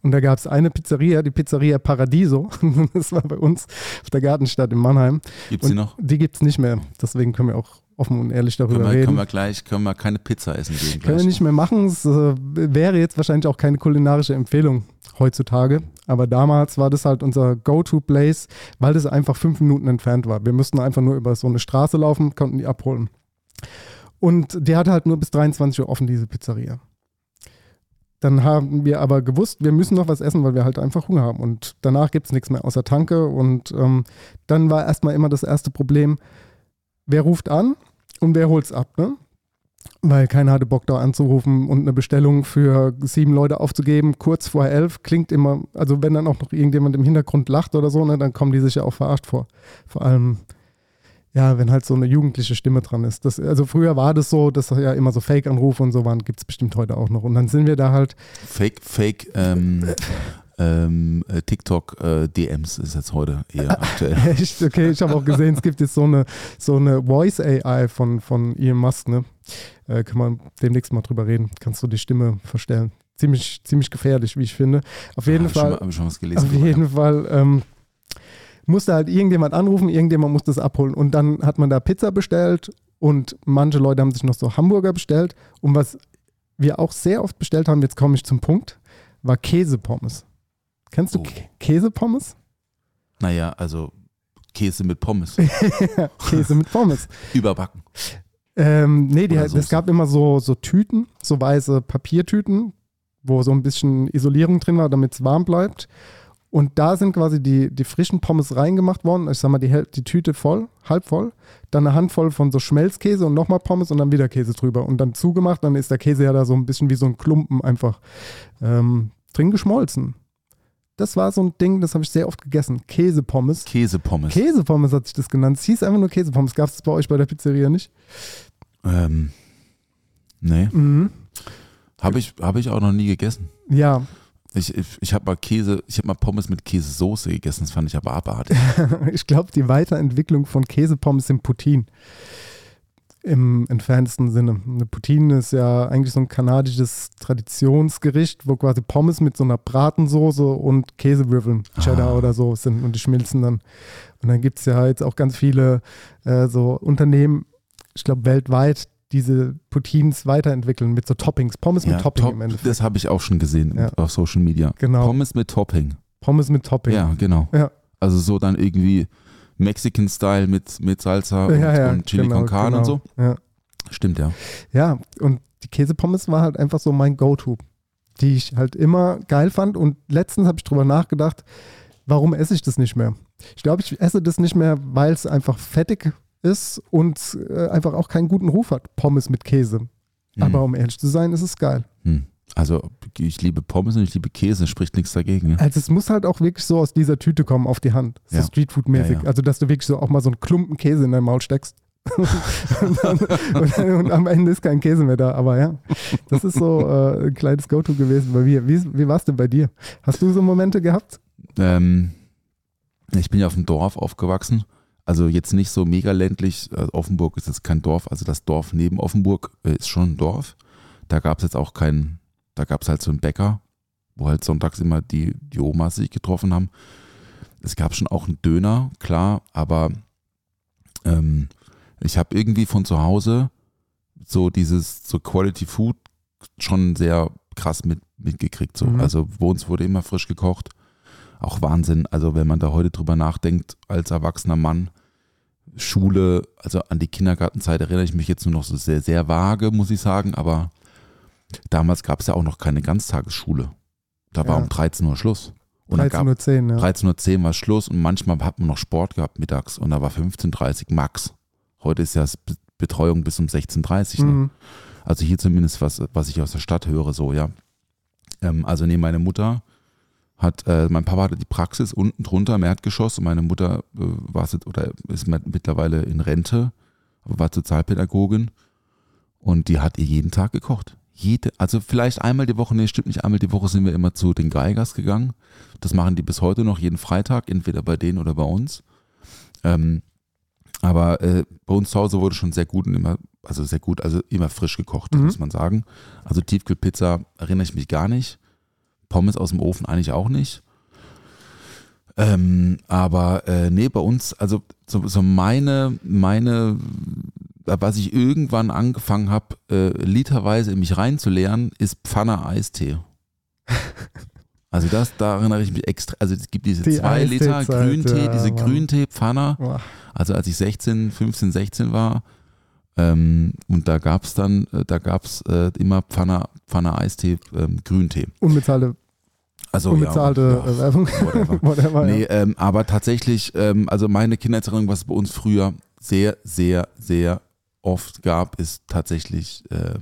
S6: Und da gab es eine Pizzeria, die Pizzeria Paradiso. Das war bei uns auf der Gartenstadt in Mannheim.
S7: Gibt's die
S6: Und
S7: noch?
S6: Die gibt es nicht mehr. Deswegen können wir auch offen und ehrlich darüber
S7: Können wir,
S6: reden.
S7: können wir gleich, können wir keine Pizza essen gehen.
S6: Können wir nicht mehr machen. Es äh, wäre jetzt wahrscheinlich auch keine kulinarische Empfehlung heutzutage. Aber damals war das halt unser Go-To-Place, weil das einfach fünf Minuten entfernt war. Wir mussten einfach nur über so eine Straße laufen, konnten die abholen. Und die hatte halt nur bis 23 Uhr offen, diese Pizzeria. Dann haben wir aber gewusst, wir müssen noch was essen, weil wir halt einfach Hunger haben. Und danach gibt es nichts mehr außer Tanke. Und ähm, dann war erstmal immer das erste Problem, wer ruft an und wer holt's ab, ne? Weil keiner hatte Bock da anzurufen und eine Bestellung für sieben Leute aufzugeben, kurz vor elf, klingt immer, also wenn dann auch noch irgendjemand im Hintergrund lacht oder so, ne, dann kommen die sich ja auch verarscht vor. Vor allem, ja, wenn halt so eine jugendliche Stimme dran ist. Das, also früher war das so, dass ja immer so Fake-Anrufe und so waren, gibt es bestimmt heute auch noch. Und dann sind wir da halt,
S7: Fake, Fake, ähm, ähm, äh, TikTok äh, DMs ist jetzt heute eher aktuell.
S6: echt, okay, ich habe auch gesehen, es gibt jetzt so eine, so eine Voice-AI von, von Elon Musk, ne? Äh, kann man demnächst mal drüber reden. Kannst du die Stimme verstellen. Ziemlich, ziemlich gefährlich, wie ich finde. Auf jeden
S7: Hab ich schon
S6: Fall.
S7: hab ich schon was gelesen.
S6: Auf jeden Fall ähm, musste halt irgendjemand anrufen, irgendjemand musste es abholen. Und dann hat man da Pizza bestellt und manche Leute haben sich noch so Hamburger bestellt. Und was wir auch sehr oft bestellt haben, jetzt komme ich zum Punkt, war Käsepommes. Kennst du
S7: Oh.
S6: Kä- Käsepommes?
S7: Naja, also Käse mit Pommes.
S6: Käse mit Pommes.
S7: Überbacken.
S6: Ähm, nee, die,
S7: Oder
S6: es gab immer so, so Tüten, so weiße Papiertüten, wo so ein bisschen Isolierung drin war, damit es warm bleibt. Und da sind quasi die, die frischen Pommes reingemacht worden. Ich sag mal, die, die Tüte voll, halb voll. Dann eine Handvoll von so Schmelzkäse und nochmal Pommes und dann wieder Käse drüber. Und dann zugemacht, dann ist der Käse ja da so ein bisschen wie so ein Klumpen einfach ähm, drin geschmolzen. Das war so ein Ding, das habe ich sehr oft gegessen. Käsepommes.
S7: Käsepommes.
S6: Käsepommes hat sich das genannt. Es hieß einfach nur Käsepommes. Gab es das bei euch bei der Pizzeria nicht?
S7: ähm, nee,
S6: Mhm.
S7: habe ich, hab ich auch noch nie gegessen.
S6: Ja,
S7: Ich, ich, ich habe mal Käse, ich habe mal Pommes mit Käsesoße gegessen, das fand ich aber abartig.
S6: ich glaube, die Weiterentwicklung von Käsepommes sind Poutine. Im entferntesten Sinne. Eine Poutine ist ja eigentlich so ein kanadisches Traditionsgericht, wo quasi Pommes mit so einer Bratensoße und Käsewürfeln, Cheddar
S7: Ah.
S6: oder so sind und die schmilzen dann. Und dann gibt es ja jetzt auch ganz viele äh, so Unternehmen, ich glaube weltweit, diese Poutines weiterentwickeln mit so Toppings. Pommes mit Topping
S7: Top,
S6: im Endeffekt.
S7: das habe ich auch schon gesehen
S6: Ja.
S7: auf Social Media.
S6: Genau.
S7: Pommes mit Topping.
S6: Pommes mit Topping.
S7: Ja, genau.
S6: Ja.
S7: Also so dann irgendwie Mexican-Style mit, mit Salsa und,
S6: Ja, ja,
S7: und Chili
S6: genau,
S7: con Carne und so.
S6: genau. Ja.
S7: Stimmt, ja.
S6: Ja, und die Käsepommes war halt einfach so mein Go-To, die ich halt immer geil fand. Und letztens habe ich drüber nachgedacht, warum esse ich das nicht mehr? Ich glaube, ich esse das nicht mehr, weil es einfach fettig ist und äh, einfach auch keinen guten Ruf hat. Pommes mit Käse.
S7: Hm.
S6: Aber um ehrlich zu sein, ist es geil.
S7: Hm. Also ich liebe Pommes und ich liebe Käse, spricht nichts dagegen. Ja?
S6: Also es muss halt auch wirklich so aus dieser Tüte kommen auf die Hand. So
S7: Ja.
S6: Streetfood-mäßig.
S7: Ja, ja.
S6: Also dass du wirklich so auch mal so einen Klumpen Käse in dein Maul steckst. und, dann, und, dann, und am Ende ist kein Käse mehr da. Aber ja, das ist so äh, ein kleines Go-To gewesen bei mir. Wie, wie war es denn bei dir? Hast du so Momente gehabt?
S7: Ähm, ich bin ja auf dem Dorf aufgewachsen. Also jetzt nicht so mega ländlich. Also Offenburg ist jetzt kein Dorf. Also das Dorf neben Offenburg äh, ist schon ein Dorf. Da gab es jetzt auch keinen, da gab es halt so einen Bäcker, wo halt sonntags immer die, die Omas sich getroffen haben. Es gab schon auch einen Döner, klar, aber ähm, ich habe irgendwie von zu Hause so dieses so Quality Food schon sehr krass mit, mitgekriegt. So.
S6: Mhm.
S7: Also bei uns wurde immer frisch gekocht. Auch Wahnsinn. Also wenn man da heute drüber nachdenkt, als erwachsener Mann, Schule, also an die Kindergartenzeit erinnere ich mich jetzt nur noch so sehr, sehr vage, muss ich sagen, aber damals gab es ja auch noch keine Ganztagesschule. Da war
S6: Ja.
S7: um 13 Uhr Schluss. Und dann gab
S6: 13.10 Uhr, ja.
S7: 13.10 Uhr war Schluss und manchmal hat man noch Sport gehabt mittags und da war 15.30 Uhr max. Heute ist ja Betreuung bis um 16.30 Uhr. Ne?
S6: Mhm.
S7: Also hier zumindest, was, was ich aus der Stadt höre, so, ja. Ähm, also nee, meine Mutter hat, äh, mein Papa hatte die Praxis unten drunter im Erdgeschoss und meine Mutter äh, war oder ist mit- mittlerweile in Rente, aber war Sozialpädagogin und die hat ihr jeden Tag gekocht. Jede, also vielleicht einmal die Woche, nee, stimmt nicht, einmal die Woche sind wir immer zu den Geigers gegangen. Das machen die bis heute noch jeden Freitag, entweder bei denen oder bei uns. Ähm, aber äh, bei uns zu Hause wurde schon sehr gut und immer also sehr gut, also immer frisch gekocht,
S6: Mhm.
S7: muss man sagen. Also Tiefkühlpizza erinnere ich mich gar nicht. Pommes aus dem Ofen eigentlich auch nicht. Ähm, aber äh, nee, bei uns, also so, so meine, meine, was ich irgendwann angefangen habe, äh, literweise in mich reinzuleeren, ist Pfanne Eistee. Also das, da erinnere ich mich extra. Also es gibt diese
S6: Die
S7: zwei Liter Grüntee,
S6: ja,
S7: diese. Grüntee-Pfanne. Also als ich 16, 15, 16 war, ähm, und da gab es dann, äh, da gab es äh, immer Pfanne, Pfanne Eistee, ähm, Grüntee.
S6: Unbezahlte,
S7: Also
S6: unbezahlte
S7: ja,
S6: äh, Werbung.
S7: whatever.
S6: Whatever,
S7: Nee,
S6: ja.
S7: ähm, aber tatsächlich, ähm, also meine Kindheitserinnerung, was es bei uns früher sehr, sehr, sehr oft gab, ist tatsächlich äh,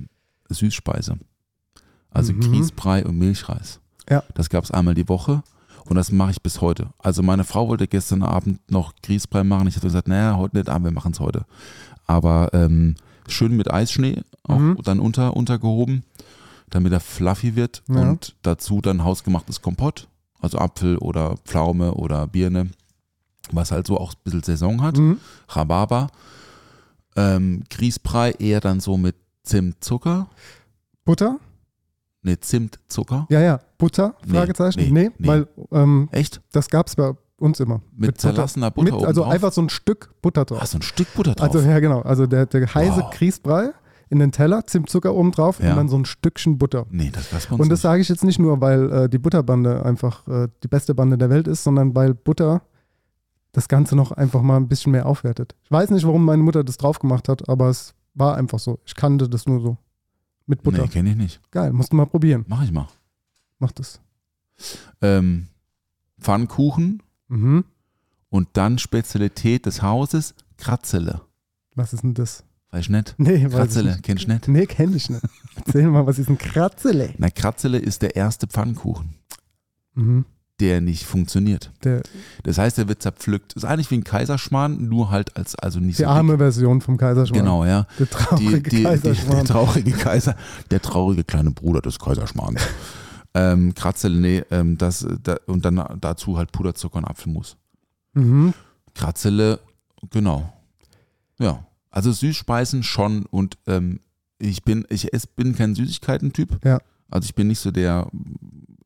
S7: Süßspeise. Also
S6: Mhm.
S7: Grießbrei und Milchreis.
S6: Ja.
S7: Das gab es einmal die Woche und das mache ich bis heute. Also meine Frau wollte gestern Abend noch Grießbrei machen. Ich habe gesagt, naja, heute nicht, aber wir machen es heute. Aber ähm, schön mit Eisschnee, auch
S6: Mhm.
S7: dann unter, untergehoben, damit er fluffy wird
S6: Ja.
S7: und dazu dann hausgemachtes Kompott, also Apfel oder Pflaume oder Birne, was halt so auch ein bisschen Saison hat.
S6: Mhm.
S7: Rhabarber. Ähm, Grießbrei eher dann so mit Zimtzucker.
S6: Butter?
S7: Ne, Zimtzucker.
S6: Ja, ja. Butter? Fragezeichen?
S7: nee,
S6: Nee,
S7: nee.
S6: weil ähm,
S7: Echt?
S6: das gab es bei uns immer.
S7: Mit,
S6: Butter.
S7: zerlassener Butter
S6: Mit,
S7: oben
S6: also einfach so ein Stück Butter drauf.
S7: Ah, so ein Stück Butter drauf.
S6: Also ja, genau. Also der, der heiße
S7: Wow.
S6: Grießbrei in den Teller, Zimtzucker oben drauf
S7: Ja.
S6: und dann so ein Stückchen Butter.
S7: nee, das bei uns
S6: Und das sage ich jetzt nicht nur, weil äh, die Butterbande einfach äh, die beste Bande der Welt ist, sondern weil Butter das Ganze noch einfach mal ein bisschen mehr aufwertet. Ich weiß nicht, warum meine Mutter das drauf gemacht hat, aber es war einfach so. Ich kannte das nur so. Mit Butter.
S7: Nee, kenne ich nicht.
S6: Geil, musst du mal probieren.
S7: Mach ich mal.
S6: Mach das.
S7: Ähm, Pfannkuchen
S6: Mhm.
S7: und dann Spezialität des Hauses, Kratzele.
S6: Was ist denn das?
S7: Weiß ich nicht.
S6: Nee, ich
S7: Kratzele,
S6: nicht.
S7: kennst du nicht?
S6: Nee, kenn ich nicht. Erzähl mal, was ist ein Kratzele?
S7: Na, Kratzele ist der erste Pfannkuchen,
S6: Mhm.
S7: der nicht funktioniert.
S6: Der,
S7: Das heißt, der wird zerpflückt. Ist eigentlich wie ein Kaiserschmarrn, nur halt als, also nicht
S6: die
S7: so
S6: arme
S7: dick.
S6: Version vom Kaiserschmarrn.
S7: Genau, ja.
S6: Der traurige
S7: die, die,
S6: Kaiserschmarrn.
S7: der traurige Kaiser, der traurige kleine Bruder des Kaiserschmarrns. ähm, Kratzele, nee, ähm, das, da, und dann dazu halt Puderzucker und Apfelmus.
S6: mhm.
S7: Kratzele, genau. Ja, also Süßspeisen schon und ähm, ich bin, ich ess, bin kein Süßigkeiten-Typ.
S6: Ja.
S7: Also ich bin nicht so der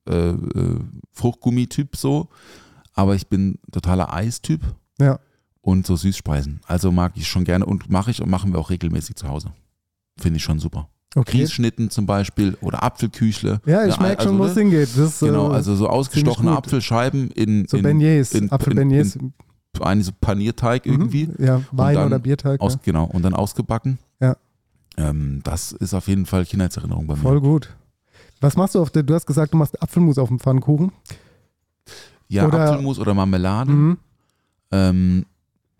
S7: äh, äh, Fruchtgummi-Typ so, aber ich bin totaler Eistyp.
S6: Ja.
S7: Und so Süßspeisen. Also mag ich schon gerne und mache ich und machen wir auch regelmäßig zu Hause. Finde ich schon super.
S6: Okay.
S7: Grießschnitten zum Beispiel oder Apfelküchle.
S6: Ja, ich
S7: Ja,
S6: merke schon,
S7: also,
S6: wo es
S7: ne?
S6: hingeht. Das,
S7: Genau,
S6: äh,
S7: also so ausgestochene. Apfelscheiben in,
S6: so
S7: in,
S6: Beignets,
S7: in-
S6: Apfelbeignets.
S7: Eigentlich so Panierteig irgendwie.
S6: Mhm. Ja, Wein oder Bierteig.
S7: Aus,
S6: ja.
S7: Genau, und dann ausgebacken.
S6: Ja.
S7: Ähm, das ist auf jeden Fall Kindheitserinnerung bei mir.
S6: Voll gut. Was machst du auf der, du hast gesagt, du machst Apfelmus auf dem Pfannkuchen.
S7: Ja,
S6: Oder-
S7: Apfelmus oder Marmelade.
S6: Mhm.
S7: Ähm,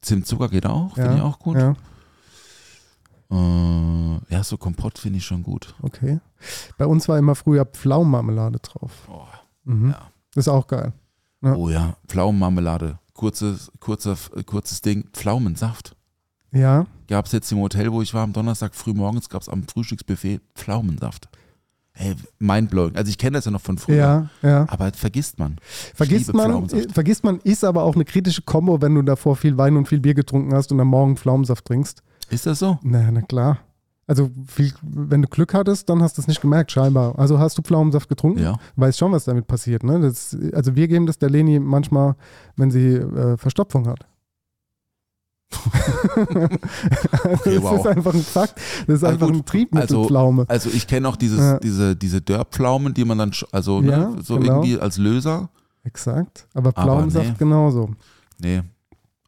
S7: Zimtzucker geht auch, finde
S6: Ja,
S7: ich auch gut.
S6: Ja,
S7: Äh, ja, so Kompott finde ich schon gut.
S6: okay. Bei uns war immer früher Pflaumenmarmelade drauf.
S7: Oh,
S6: Mhm.
S7: Ja.
S6: Ist auch geil. Ja.
S7: Oh ja, Pflaumenmarmelade. Kurzes, kurzer, kurzes Ding. Pflaumensaft.
S6: Ja,
S7: Gab es jetzt im Hotel, wo ich war, am Donnerstag früh morgens, gab es am Frühstücksbuffet Pflaumensaft. Hey, mindblowing. Also ich kenne das ja noch von früher.
S6: ja, ja.
S7: Aber vergisst man.
S6: Vergisst man, vergisst man, ist aber auch eine kritische Kombo, wenn du davor viel Wein und viel Bier getrunken hast und am Morgen Pflaumensaft trinkst.
S7: Ist das so?
S6: Na, na klar. Also, viel, wenn du Glück hattest, dann hast du es nicht gemerkt, scheinbar. Also hast du Pflaumensaft getrunken?
S7: Ja.
S6: Weißt schon, was damit passiert. Ne? Das, also wir geben das der Leni manchmal, wenn sie äh, Verstopfung hat.
S7: Okay,
S6: das
S7: wow.
S6: ist einfach ein Fakt. Das ist
S7: Also
S6: einfach
S7: gut,
S6: ein Triebmittelpflaume.
S7: Also ich kenne auch dieses,
S6: Ja.
S7: diese, diese Dörrpflaumen, die man dann, also
S6: Ja,
S7: ne, so
S6: genau.
S7: irgendwie als Löser.
S6: Exakt. Aber
S7: Aber
S6: Pflaumensaft
S7: nee.
S6: genauso.
S7: Nee.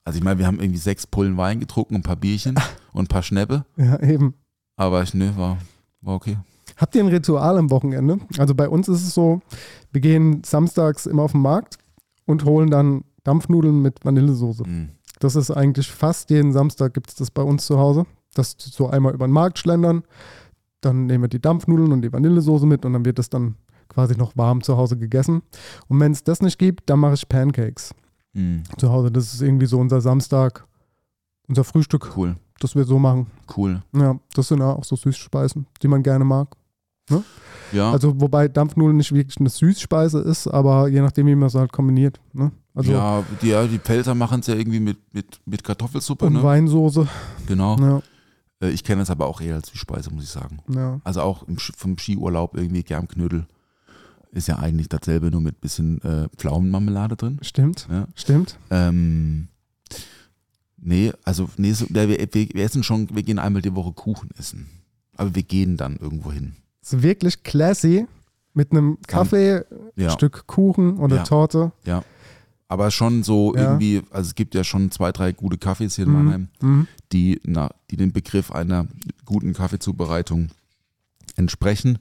S7: Also ich meine, wir haben irgendwie sechs Pullen Wein getrunken, ein paar Bierchen und ein paar Schnäppe.
S6: Ja, eben.
S7: Aber ich, ne, war, war okay.
S6: Habt ihr ein Ritual am Wochenende? Also bei uns ist es so, wir gehen samstags immer auf den Markt und holen dann Dampfnudeln mit Vanillesoße.
S7: Mhm.
S6: Das ist eigentlich fast jeden Samstag gibt es das bei uns zu Hause. Das so einmal über den Markt schlendern, dann nehmen wir die Dampfnudeln und die Vanillesoße mit und dann wird das dann quasi noch warm zu Hause gegessen. Und wenn es das nicht gibt, dann mache ich Pancakes
S7: Mhm.
S6: zu Hause. Das ist irgendwie so unser Samstag, unser Frühstück,
S7: Cool,
S6: das wir so machen.
S7: cool.
S6: Ja, das sind ja auch so Süßspeisen, die man gerne mag.
S7: Ja,
S6: Also wobei Dampfnudeln nicht wirklich eine Süßspeise ist, aber je nachdem, wie man es halt kombiniert. Ne? Also
S7: ja, die, ja, die Pfälzer machen es ja irgendwie mit, mit, mit Kartoffelsuppe,
S6: und
S7: ne?
S6: Weinsoße.
S7: Genau.
S6: Ja.
S7: Äh, ich kenne das aber auch eher als Süßspeise, muss ich sagen.
S6: Ja.
S7: Also auch im, vom Skiurlaub irgendwie Germknödel ist ja eigentlich dasselbe, nur mit bisschen äh, Pflaumenmarmelade drin.
S6: Stimmt,
S7: Ja.
S6: stimmt.
S7: Ähm, nee, also nee, so, wir, wir, essen schon, wir gehen einmal die Woche Kuchen essen. Aber wir gehen dann irgendwo hin.
S6: Ist wirklich classy mit einem Kaffee,
S7: Ja.
S6: Stück Kuchen oder
S7: Ja.
S6: Torte.
S7: Aber schon so
S6: Ja.
S7: irgendwie, also es gibt ja schon zwei, drei gute Kaffees hier in
S6: Mhm.
S7: Mannheim,
S6: Mhm.
S7: die, na, die dem Begriff einer guten Kaffeezubereitung entsprechen.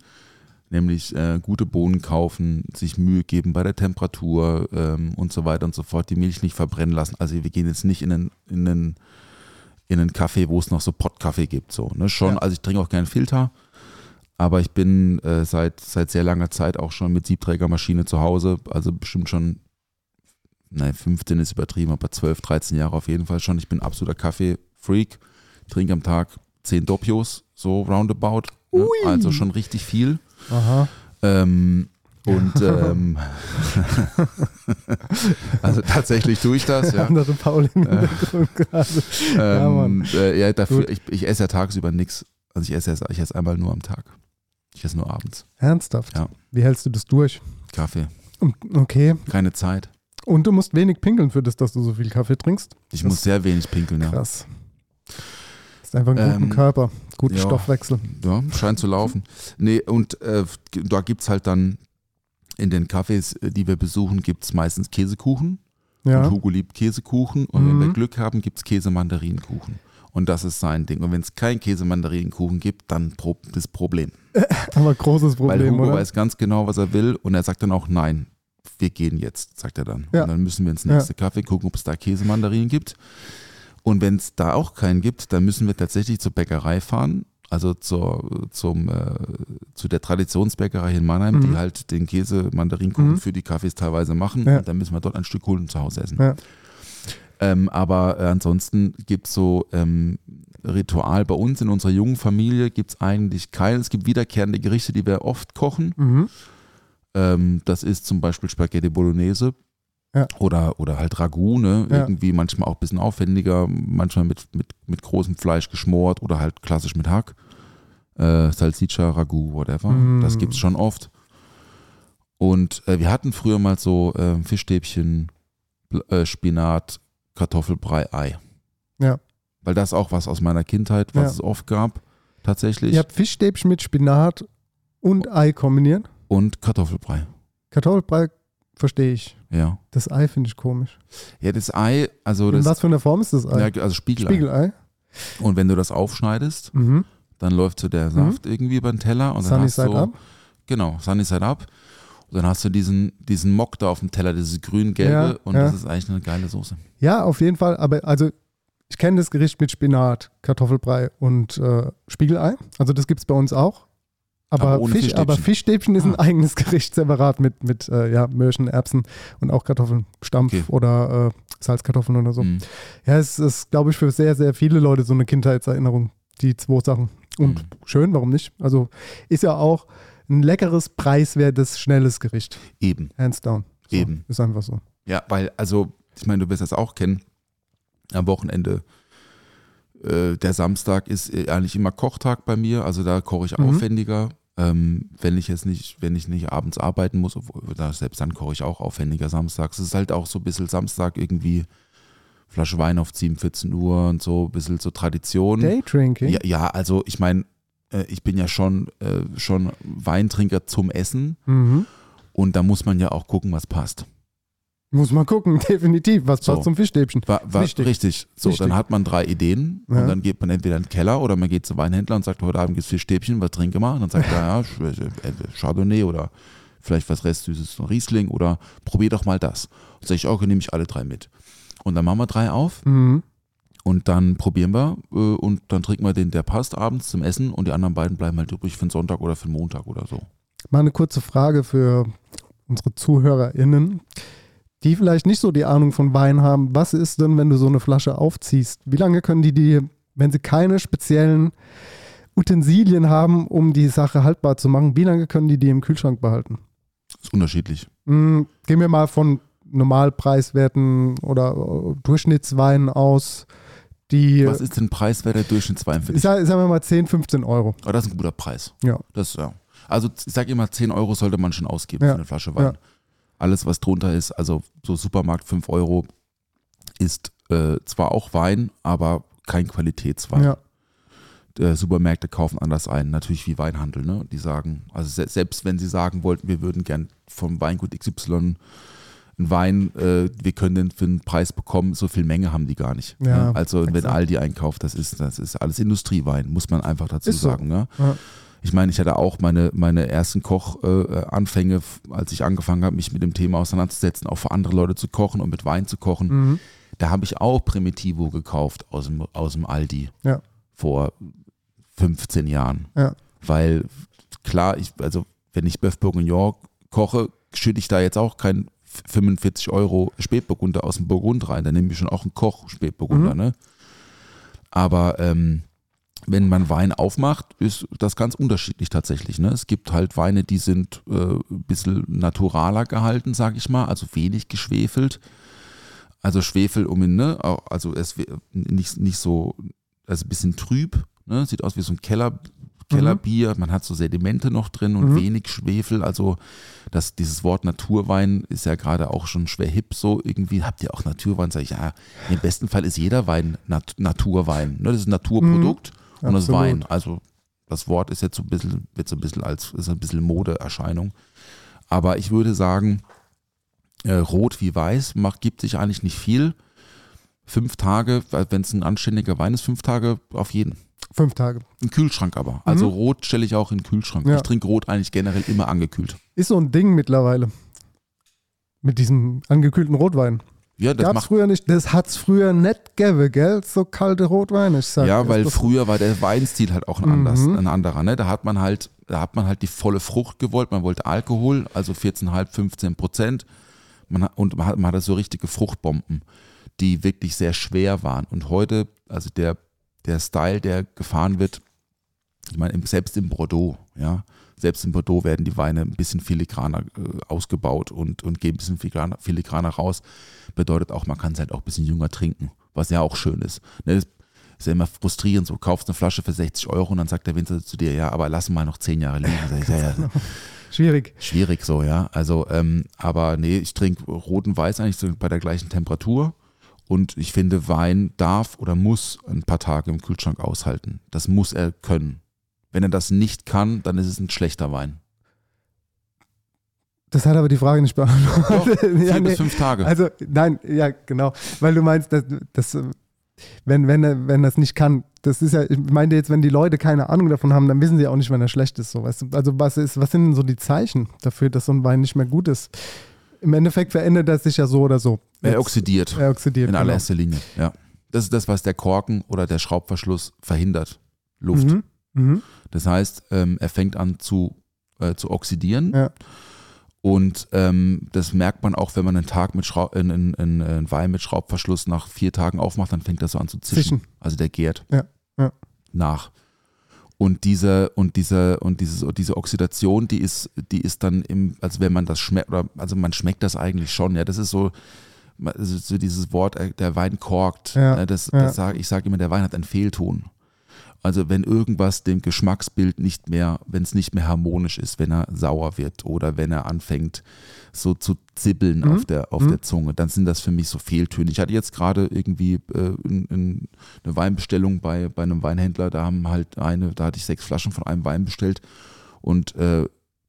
S7: Nämlich äh, gute Bohnen kaufen, sich Mühe geben bei der Temperatur ähm, und so weiter und so fort, die Milch nicht verbrennen lassen. Also wir gehen jetzt nicht in einen, in einen, in einen Kaffee, wo es noch so Pottkaffee gibt. So, ne? Schon,
S6: Ja.
S7: also ich trinke auch keinen Filter, aber ich bin äh, seit, seit sehr langer Zeit auch schon mit Siebträgermaschine zu Hause, also bestimmt schon, nein, 15 ist übertrieben, aber 12, 13 Jahre auf jeden Fall schon. Ich bin absoluter Kaffee-Freak, trinke am Tag 10 Doppios, so roundabout, ne? also schon richtig viel.
S6: Aha.
S7: Ähm, und ähm, also tatsächlich tue ich das, ja.
S6: Andere Paul im Hintergrund gerade. Ja, Mann.
S7: Ähm, äh, ja, dafür, ich, ich esse ja tagsüber nichts. Also ich esse, erst- ich esse einmal nur am Tag. Ich esse nur abends.
S6: Ernsthaft?
S7: Ja.
S6: Wie hältst du das durch?
S7: Kaffee.
S6: Okay.
S7: Keine Zeit.
S6: Und du musst wenig pinkeln für das, dass du so viel Kaffee trinkst.
S7: Ich
S6: Das-
S7: muss sehr wenig pinkeln, ja.
S6: Krass. Ist einfach einen guten
S7: Ähm,
S6: Körper, guten
S7: ja.
S6: Stoffwechsel.
S7: Ja, scheint zu laufen. Nee, und äh, da gibt es halt dann in den Cafés, äh, die wir besuchen, gibt es meistens Käsekuchen.
S6: Ja.
S7: Und Hugo liebt Käsekuchen. Und wenn wir
S6: Mhm.
S7: Glück haben, gibt es Käse-Mandarinenkuchen. Und das ist sein Ding. Und wenn es kein Käse-Mandarinenkuchen gibt, dann pro das Problem.
S6: Aber großes
S7: Weil
S6: Problem,
S7: Hugo
S6: oder?
S7: weiß ganz genau, was er will. Und er sagt dann auch, nein, wir gehen jetzt, sagt er dann.
S6: Ja.
S7: Und dann müssen wir ins nächste Kaffee gucken, ob es da Käsemandarinen gibt. Und wenn es da auch keinen gibt, dann müssen wir tatsächlich zur Bäckerei fahren. Also zur, zum, äh, zu der Traditionsbäckerei in Mannheim,
S6: Mhm.
S7: die halt den Käse-Mandarinkuchen
S6: Mhm.
S7: für die Kaffees teilweise machen.
S6: Ja.
S7: Und dann müssen wir dort ein Stück holen und zu Hause essen.
S6: Ja.
S7: Ähm, aber äh, ansonsten gibt es so ähm, Ritual bei uns in unserer jungen Familie gibt es eigentlich keinen. Es gibt wiederkehrende Gerichte, die wir oft kochen.
S6: Mhm.
S7: Ähm, das ist zum Beispiel Spaghetti Bolognese.
S6: Ja.
S7: Oder, oder halt Ragout, ne?
S6: Ja.
S7: Irgendwie manchmal auch ein bisschen aufwendiger, manchmal mit, mit, mit großem Fleisch geschmort oder halt klassisch mit Hack. Äh, Salsiccia, Ragout, whatever.
S6: Mm.
S7: Das gibt es schon oft. Und äh, wir hatten früher mal so äh, Fischstäbchen, äh, Spinat, Kartoffelbrei, Ei.
S6: Ja.
S7: Weil das auch was aus meiner Kindheit, was
S6: Ja.
S7: es oft gab, tatsächlich.
S6: Ihr habt Fischstäbchen mit Spinat und Ei kombiniert.
S7: Und Kartoffelbrei.
S6: Kartoffelbrei verstehe ich.
S7: Ja.
S6: Das Ei finde ich komisch.
S7: Ja, das Ei, also
S6: In
S7: das
S6: was für einer Form ist das Ei?
S7: ja, also Spiegelei.
S6: Spiegelei.
S7: Und wenn du das aufschneidest,
S6: Mhm.
S7: dann läuft so der Saft irgendwie über den Teller und dann
S6: Sunny
S7: hast
S6: Side
S7: du
S6: Up.
S7: genau Sunny Side Up. Und dann hast du diesen diesen Mock da auf dem Teller, dieses grün-gelbe
S6: Ja,
S7: und
S6: ja.
S7: das ist eigentlich eine geile Soße.
S6: Ja, auf jeden Fall. Aber also ich kenne das Gericht mit Spinat, Kartoffelbrei und äh, Spiegelei. Also das gibt es bei uns auch. Aber,
S7: Aber
S6: Fisch,
S7: Fischstäbchen.
S6: aber Fischstäbchen ist ein
S7: Ah.
S6: eigenes Gericht separat mit, mit äh, ja, Möhrchen, Erbsen und auch Kartoffeln, Stampf
S7: Okay.
S6: oder äh, Salzkartoffeln oder so.
S7: Mhm.
S6: Ja, es ist, glaube ich, für sehr, sehr viele Leute so eine Kindheitserinnerung, die zwei Sachen. Und
S7: Mhm.
S6: schön, warum nicht? Also ist ja auch ein leckeres, preiswertes, schnelles Gericht.
S7: Eben,
S6: Hands down. So,
S7: Eben.
S6: Ist einfach so.
S7: ja, weil also ich meine, du wirst das auch kennen. Am Wochenende äh, der Samstag ist äh, eigentlich immer Kochtag bei mir, also da koche ich
S6: Mhm.
S7: aufwendiger. Ähm, wenn ich jetzt nicht, wenn ich nicht abends arbeiten muss, obwohl, da, selbst dann koche ich auch aufwendiger samstags. Es ist halt auch so ein bisschen Samstag irgendwie Flasche Wein auf 7, 14 Uhr und so, ein bisschen so Tradition.
S6: Daydrinking?
S7: Ja, ja, also ich meine, äh, ich bin ja schon, äh, schon Weintrinker zum Essen
S6: Mhm.
S7: und da muss man ja auch gucken, was passt.
S6: Muss man gucken, definitiv. Was
S7: So.
S6: passt zum Fischstäbchen?
S7: War, war
S6: Wichtig.
S7: richtig. So,
S6: Wichtig.
S7: dann hat man drei Ideen
S6: Ja.
S7: und dann geht man entweder in den Keller oder man geht zum Weinhändler und sagt, heute Abend gibt es vier Stäbchen, was trinke mal? Und dann sagt er, ja, äh, Chardonnay oder vielleicht was Restsüßes, ein Riesling oder probier doch mal das. Und sage ich, okay, nehme ich alle drei mit. Und dann machen wir drei auf
S6: Mhm.
S7: und dann probieren wir äh, und dann trinken wir den, der passt abends zum Essen und die anderen beiden bleiben halt übrig für den Sonntag oder für den Montag oder so.
S6: Mal eine kurze Frage für unsere ZuhörerInnen, die vielleicht nicht so die Ahnung von Wein haben. Was ist denn, wenn du so eine Flasche aufziehst? Wie lange können die die, wenn sie keine speziellen Utensilien haben, um die Sache haltbar zu machen, wie lange können die die im Kühlschrank behalten?
S7: Ist unterschiedlich.
S6: Hm, gehen wir mal von Normalpreiswerten oder äh, Durchschnittsweinen aus, die,
S7: Was ist denn preiswert der Durchschnittswein für
S6: ich
S7: dich?
S6: sag, sagen wir mal 10, 15 Euro.
S7: Oh, das ist ein guter Preis.
S6: Ja.
S7: Das, ja. Also ich sage immer, 10 Euro sollte man schon ausgeben
S6: Ja.
S7: für eine Flasche Wein.
S6: Ja.
S7: Alles, was drunter ist, also so Supermarkt 5 Euro, ist äh, zwar auch Wein, aber kein Qualitätswein.
S6: Ja.
S7: äh, Supermärkte kaufen anders ein, natürlich wie Weinhandel. Ne? Die sagen, also se selbst wenn sie sagen wollten, wir würden gern vom Weingut XY einen Wein, äh, wir können den für einen Preis bekommen, so viel Menge haben die gar nicht.
S6: Ja,
S7: ne? Also wenn
S6: exakt.
S7: Aldi einkauft, das ist, das ist alles Industriewein, muss man einfach dazu
S6: Ist so.
S7: sagen. Ne?
S6: Ja.
S7: Ich meine, ich hatte auch meine, meine ersten Kochanfänge, äh, als ich angefangen habe, mich mit dem Thema auseinanderzusetzen, auch für andere Leute zu kochen und mit Wein zu kochen.
S6: Mhm.
S7: Da habe ich auch Primitivo gekauft aus dem, aus dem Aldi
S6: Ja.
S7: vor 15 Jahren.
S6: Ja.
S7: Weil klar, ich, also wenn ich Bœuf Bourguignon koche, schütte ich da jetzt auch kein 45 Euro Spätburgunder aus dem Burgund rein. Da nehme ich schon auch einen Koch Spätburgunder.
S6: Mhm.
S7: Ne? Aber ähm, wenn man Wein aufmacht, ist das ganz unterschiedlich tatsächlich. Ne? Es gibt halt Weine, die sind äh, ein bisschen naturaler gehalten, sag ich mal, also wenig geschwefelt. Also Schwefel um ihn, ne? Also es nicht, nicht so, also ein bisschen trüb, ne? Sieht aus wie so ein Keller, Kellerbier. Man hat so Sedimente noch drin und
S6: Mhm.
S7: wenig Schwefel. Also das, dieses Wort Naturwein ist ja gerade auch schon schwer hip so. Irgendwie habt ihr auch Naturwein, sag ich, ja, im besten Fall ist jeder Wein Nat Naturwein. Ne? Das ist ein Naturprodukt und das. Wein. Also das Wort ist jetzt so ein bisschen, wird so ein bisschen als, ist ein bisschen Modeerscheinung. Aber ich würde sagen, äh, rot wie weiß macht, gibt sich eigentlich nicht viel. Fünf Tage, wenn es ein anständiger Wein ist, fünf Tage auf jeden.
S6: Fünf Tage.
S7: Im Kühlschrank aber. Also rot stelle ich auch in den Kühlschrank.
S6: Mhm. Ja.
S7: Ich trinke rot eigentlich generell immer angekühlt.
S6: Ist so ein Ding mittlerweile. Mit diesem angekühlten Rotwein.
S7: Ja, das
S6: Gab's
S7: macht
S6: früher nicht. Das hat's früher nicht gegeben, gell? So kalte Rotweine. Ich sag,
S7: ja, weil früher war der Weinstil halt auch ein, anders,
S6: Mhm.
S7: ein anderer. Ne? Da hat man halt, da hat man halt die volle Frucht gewollt. Man wollte Alkohol, also 14,5, 15 Prozent. Man, hat- und man, hat- man hatte so richtige Fruchtbomben, die wirklich sehr schwer waren. Und heute, also der, der Style, der gefahren wird, ich meine, selbst im Bordeaux, ja, selbst in Bordeaux werden die Weine ein bisschen filigraner äh, ausgebaut und, und gehen ein bisschen filigraner, filigraner raus. Bedeutet auch, man kann es halt auch ein bisschen jünger trinken, was ja auch schön ist. Ne, das ist ja immer frustrierend, so kaufst eine Flasche für 60 Euro und dann sagt der Winzer zu dir, ja, aber lass mal noch 10 Jahre liegen. Ich, ja, ja,
S6: Schwierig.
S7: schwierig so, ja. Also, ähm, aber nee, ich trinke roten Weiß eigentlich so bei der gleichen Temperatur. Und ich finde, Wein darf oder muss ein paar Tage im Kühlschrank aushalten. Das muss er können. Wenn er das nicht kann, dann ist es ein schlechter Wein.
S6: Das hat aber die Frage nicht beantwortet.
S7: Vier
S6: ja, nee.
S7: bis fünf Tage.
S6: Also, nein, ja, genau. Weil du meinst, dass, dass äh, wenn, wenn, er, wenn er es nicht kann, das ist ja, ich meinte jetzt, wenn die Leute keine Ahnung davon haben, dann wissen sie auch nicht, wenn er schlecht ist. So? Also, was, ist, was sind denn so die Zeichen dafür, dass so ein Wein nicht mehr gut ist? Im Endeffekt verändert er sich ja so oder so.
S7: er
S6: Jetzt-
S7: oxidiert.
S6: Er oxidiert.
S7: in
S6: genau.
S7: allererster Linie, ja. Das ist das, was der Korken oder der Schraubverschluss verhindert. Luft.
S6: Mhm. Mhm.
S7: Das heißt, ähm, er fängt an zu, äh, zu oxidieren.
S6: Ja.
S7: Und ähm, das merkt man auch, wenn man einen Tag mit Schrau in, in, in, einen Wein mit Schraubverschluss nach vier Tagen aufmacht, dann fängt er so an zu zischen.
S6: Zischen.
S7: Also der gärt
S6: Ja, ja.
S7: nach. Und diese, und diese, und diese, diese Oxidation, die ist, die ist dann im, also wenn man das schmeckt, oder also man schmeckt das eigentlich schon, ja. Das ist so, also so dieses Wort, äh, der Wein korkt.
S6: Ja,
S7: äh, das,
S6: ja.
S7: das sag, ich sage immer, der Wein hat einen Fehlton. Also wenn irgendwas dem Geschmacksbild nicht mehr, wenn es nicht mehr harmonisch ist, wenn er sauer wird oder wenn er anfängt so zu zibbeln
S6: Mhm.
S7: auf, der, auf der Zunge, dann sind das für mich so Fehltöne. Ich hatte jetzt gerade irgendwie äh, in, in eine Weinbestellung bei, bei einem Weinhändler, da haben halt eine, da hatte ich sechs Flaschen von einem Wein bestellt und äh,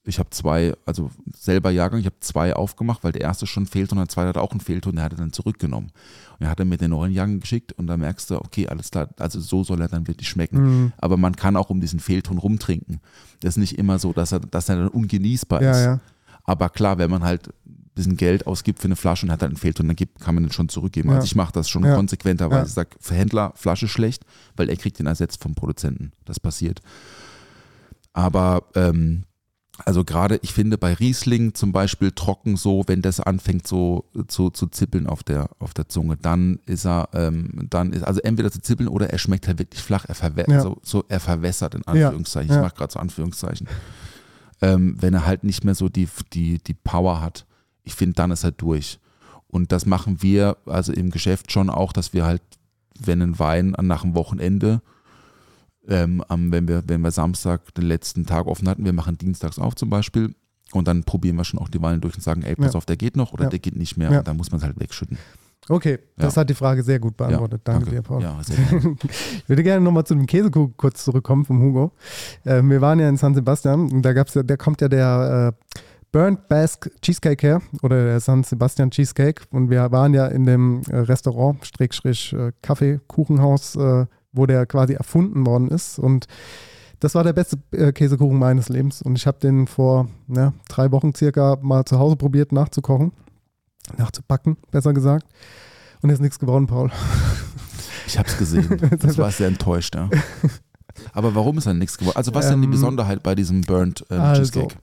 S7: ich habe zwei, also selber Jahrgang, ich habe zwei aufgemacht, weil der erste schon fehlt und der zweite hat auch einen Fehlton, der hat er dann zurückgenommen. Und er hat er mir den neuen Jahrgang geschickt und da merkst du, okay, alles klar, also so soll er dann wirklich schmecken.
S6: Mhm.
S7: Aber man kann auch um diesen Fehlton rumtrinken. Das ist nicht immer so, dass er, dass er dann ungenießbar
S6: Ja,
S7: ist.
S6: ja.
S7: Aber klar, wenn man halt ein bisschen Geld ausgibt für eine Flasche und hat halt einen Fehlton, dann gibt, kann man den schon zurückgeben.
S6: Ja.
S7: Also ich mache das schon konsequenterweise. Ich sage, für Händler Flasche schlecht, weil er kriegt den ersetzt vom Produzenten. Das passiert. Aber ähm, also gerade, ich finde bei Riesling zum Beispiel trocken so, wenn das anfängt so zu, zu zippeln auf der, auf der Zunge, dann ist er, ähm, dann ist, also entweder zu zippeln oder er schmeckt halt wirklich flach, er, verwä
S6: Ja.
S7: so, so, er verwässert in Anführungszeichen.
S6: ja.
S7: Ich mache gerade so Anführungszeichen. Ähm, wenn er halt nicht mehr so die, die, die Power hat, ich finde, dann ist er durch. Und das machen wir also im Geschäft schon auch, dass wir halt wenn ein Wein nach dem Wochenende, ähm, wenn, wir, wenn wir Samstag den letzten Tag offen hatten, wir machen dienstags auf zum Beispiel und dann probieren wir schon auch die Weine durch und sagen, ey, pass
S6: Ja.
S7: auf, der geht noch oder
S6: Ja.
S7: der geht nicht mehr
S6: Ja.
S7: und dann muss man es halt wegschütten.
S6: Okay, das hat die Frage sehr gut beantwortet. danke, dir, Paul.
S7: Ja, sehr gerne.
S6: Ich würde gerne nochmal zu dem Käsekuchen kurz zurückkommen vom Hugo. Ähm, wir waren ja in San Sebastian und da gab's ja, da kommt ja der äh, Burnt Basque Cheesecake her oder der San Sebastian Cheesecake und wir waren ja in dem äh, Restaurant, Schrägstrich äh, Kaffee, Kuchenhaus, äh, wo der quasi erfunden worden ist und das war der beste äh, Käsekuchen meines Lebens und ich habe den vor ja, drei Wochen circa mal zu Hause probiert nachzukochen, nachzubacken, besser gesagt. Und ist nichts geworden, Paul.
S7: Ich habe es gesehen. Das war sehr enttäuscht, ja. Aber warum ist dann nichts geworden? Also was ist denn die
S6: Ähm,
S7: Besonderheit bei diesem Burnt ähm,
S6: also,
S7: Cheesecake?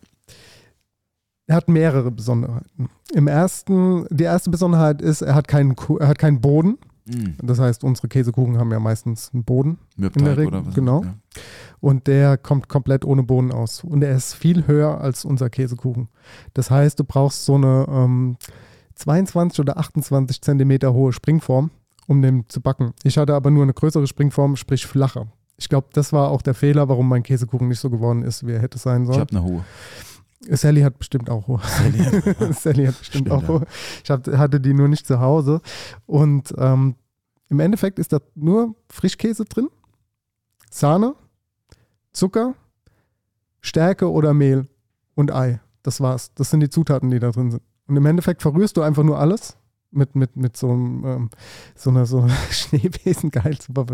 S6: Er hat mehrere Besonderheiten. Im ersten, die erste Besonderheit ist, er hat keinen, er hat keinen Boden.
S7: Mm,
S6: Das heißt, unsere Käsekuchen haben ja meistens einen Boden.
S7: Mürbeteig
S6: in der Regel,
S7: oder was?
S6: genau.
S7: Ja.
S6: Und der kommt komplett ohne Boden aus. Und er ist viel höher als unser Käsekuchen. Das heißt, du brauchst so eine ähm, 22 oder 28 Zentimeter hohe Springform, um den zu backen. Ich hatte aber nur eine größere Springform, sprich flacher. Ich glaube, das war auch der Fehler, warum mein Käsekuchen nicht so geworden ist, wie er hätte sein
S7: Ich
S6: sollen.
S7: habe eine hohe.
S6: Sally hat bestimmt auch hohe. Sally hat bestimmt
S7: Stimmt,
S6: auch hohe. Ich hab, hatte die nur nicht zu Hause. Und ähm, im Endeffekt ist da nur Frischkäse drin, Sahne, Zucker, Stärke oder Mehl und Ei. Das war's. Das sind die Zutaten, die da drin sind. Und im Endeffekt verrührst du einfach nur alles mit, mit, mit so, einem, ähm, so einer so Schneebesen. Geil, super.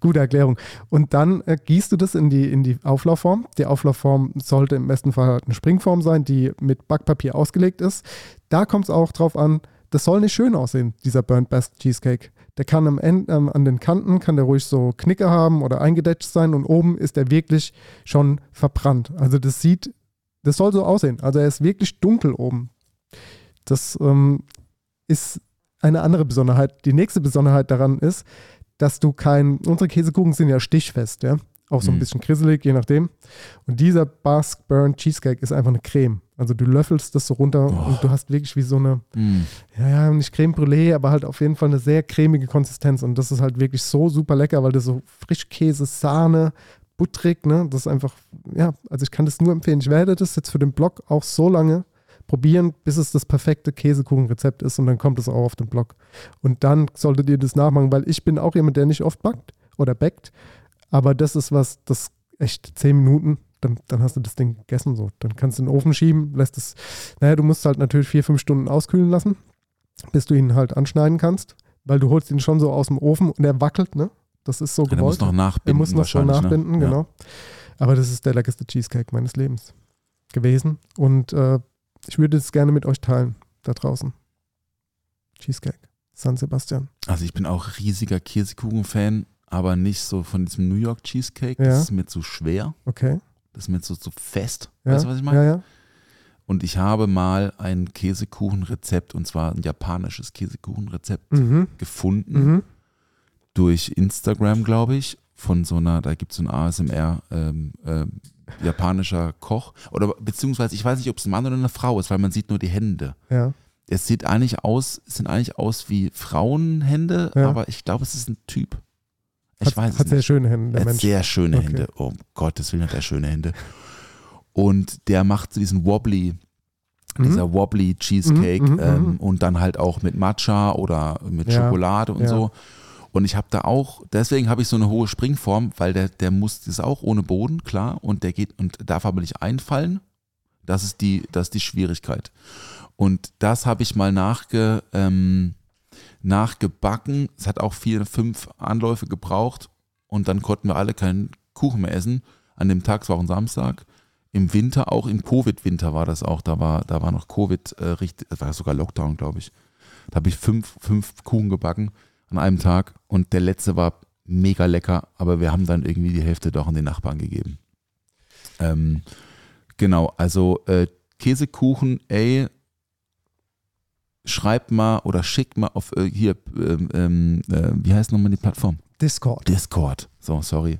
S6: Gute Erklärung. Und dann äh, gießt du das in die, in die Auflaufform. Die Auflaufform sollte im besten Fall halt eine Springform sein, die mit Backpapier ausgelegt ist. Da kommt es auch drauf an, das soll nicht schön aussehen, dieser Burnt Basque Cheesecake. Der kann am Ende, ähm, an den Kanten, kann der ruhig so Knicke haben oder eingedetscht sein und oben ist er wirklich schon verbrannt. Also das sieht, das soll so aussehen. Also er ist wirklich dunkel oben. Das ähm, ist eine andere Besonderheit. Die nächste Besonderheit daran ist, dass du kein, unsere Käsekuchen sind ja stichfest, ja. Auch so ein
S7: Mhm.
S6: bisschen krisselig, je nachdem. Und dieser Basque Burnt Cheesecake ist einfach eine Creme. Also du löffelst das so runter
S7: Oh.
S6: und du hast wirklich wie so eine,
S7: Mm.
S6: ja, ja, nicht Creme Brûlée, aber halt auf jeden Fall eine sehr cremige Konsistenz. Und das ist halt wirklich so super lecker, weil das so Frischkäse, Sahne, butterig, ne? Das ist einfach, ja, also ich kann das nur empfehlen. Ich werde das jetzt für den Blog auch so lange probieren, bis es das perfekte Käsekuchenrezept ist und dann kommt es auch auf den Blog. Und dann solltet ihr das nachmachen, weil ich bin auch jemand, der nicht oft backt oder backt. Aber das ist was, das echt zehn Minuten, dann, dann hast du das Ding gegessen so. Dann kannst du in den Ofen schieben, lässt es, naja, du musst halt natürlich vier, fünf Stunden auskühlen lassen, bis du ihn halt anschneiden kannst, weil du holst ihn schon so aus dem Ofen und er wackelt, ne? Das ist so
S7: Ja,
S6: gewollt.
S7: muss noch nachbinden.
S6: Er muss noch so
S7: wahrscheinlich,
S6: nachbinden,
S7: ne?
S6: genau. Aber das ist der leckerste Cheesecake meines Lebens gewesen. Und äh, ich würde es gerne mit euch teilen, da draußen. Cheesecake, San Sebastian.
S7: Also ich bin auch riesiger Käsekuchen-Fan, aber nicht so von diesem New York Cheesecake.
S6: Ja.
S7: Das ist mir zu schwer.
S6: Okay.
S7: Das ist mir zu, zu fest.
S6: Ja.
S7: Weißt du, was ich meine?
S6: Ja, ja.
S7: Und ich habe mal ein Käsekuchenrezept, und zwar ein japanisches Käsekuchenrezept
S6: Mhm.
S7: gefunden.
S6: Mhm.
S7: durch Instagram, glaube ich, von so einer, da gibt es so ein ASMR ähm, ähm, japanischer Koch. Oder beziehungsweise, ich weiß nicht, ob es ein Mann oder eine Frau ist, weil man sieht nur die Hände.
S6: Ja.
S7: Es sieht eigentlich aus, es sind eigentlich aus wie Frauenhände,
S6: Ja.
S7: aber ich glaube, es ist ein Typ. Ich
S6: Hat,
S7: weiß
S6: hat sehr
S7: nicht.
S6: schöne Hände, der
S7: Er hat
S6: Mensch.
S7: sehr schöne
S6: Okay.
S7: Hände. Oh Gottes Willen hat er schöne Hände. Und der macht so diesen Wobbly,
S6: Mhm.
S7: dieser Wobbly Cheesecake
S6: Mhm, mhm,
S7: ähm,
S6: mhm.
S7: und dann halt auch mit Matcha oder mit
S6: Ja,
S7: Schokolade und so. Und ich habe da auch, deswegen habe ich so eine hohe Springform, weil der, der muss, ist auch ohne Boden, klar, und der geht und darf aber nicht einfallen. Das ist die, das ist die Schwierigkeit. Und das habe ich mal nachge, ähm, nachgebacken. Es hat auch vier, fünf Anläufe gebraucht und dann konnten wir alle keinen Kuchen mehr essen. An dem Tag, es war auch ein Samstag. Im Winter, auch im Covid-Winter war das auch, da war, da war noch Covid, äh, richtig, das war sogar Lockdown, glaube ich. Da habe ich fünf, fünf Kuchen gebacken an einem Tag und der letzte war mega lecker, aber wir haben dann irgendwie die Hälfte doch an den Nachbarn gegeben. Ähm, genau, also äh, Käsekuchen, ey, schreibt mal oder schickt mal auf äh, hier, ähm, ähm, äh, wie heißt nochmal die Plattform?
S6: Discord.
S7: Discord. So, sorry.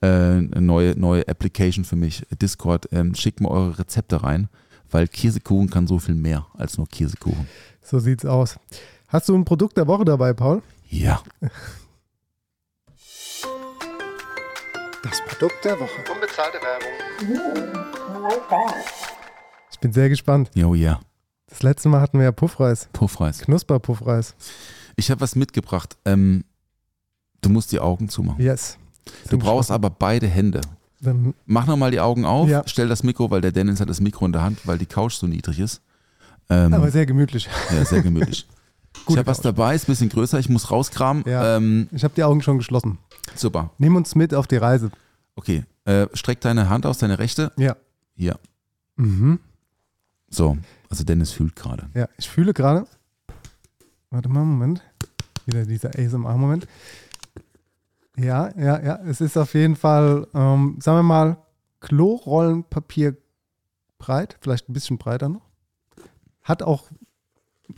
S7: Äh, eine neue, neue Application für mich. Discord. Ähm, schickt mal eure Rezepte rein, weil Käsekuchen kann so viel mehr als nur Käsekuchen.
S6: So sieht's aus. Hast du ein Produkt der Woche dabei, Paul?
S7: Ja.
S6: Das Produkt der Woche.
S1: Unbezahlte Werbung.
S6: Ich bin sehr gespannt.
S7: Jo, ja.
S6: Das letzte Mal hatten wir ja Puffreis.
S7: Puffreis.
S6: Knusper-Puffreis.
S7: Ich habe was mitgebracht. Ähm, du musst die Augen zumachen.
S6: Yes.
S7: Du brauchst aber beide Hände.
S6: Dann,
S7: Mach nochmal die Augen auf,
S6: Ja.
S7: stell das Mikro, weil der Dennis hat das Mikro in der Hand, weil die Couch so niedrig ist. Ähm,
S6: aber sehr gemütlich.
S7: ja, sehr gemütlich. ich
S6: Gute
S7: habe was dabei, ist ein bisschen größer, ich muss rauskramen.
S6: Ja.
S7: Ähm,
S6: Ich habe die Augen schon geschlossen.
S7: super.
S6: Nimm uns mit auf die Reise.
S7: Okay. Äh, streck deine Hand aus, deine rechte.
S6: Ja.
S7: Hier.
S6: Mhm.
S7: So. Also Dennis fühlt gerade.
S6: Ja, ich fühle gerade. Warte mal, Moment. Wieder dieser ASMR-Moment. Ja, ja, ja. Es ist auf jeden Fall, ähm, sagen wir mal, Klorollenpapier breit, vielleicht ein bisschen breiter noch. Hat auch,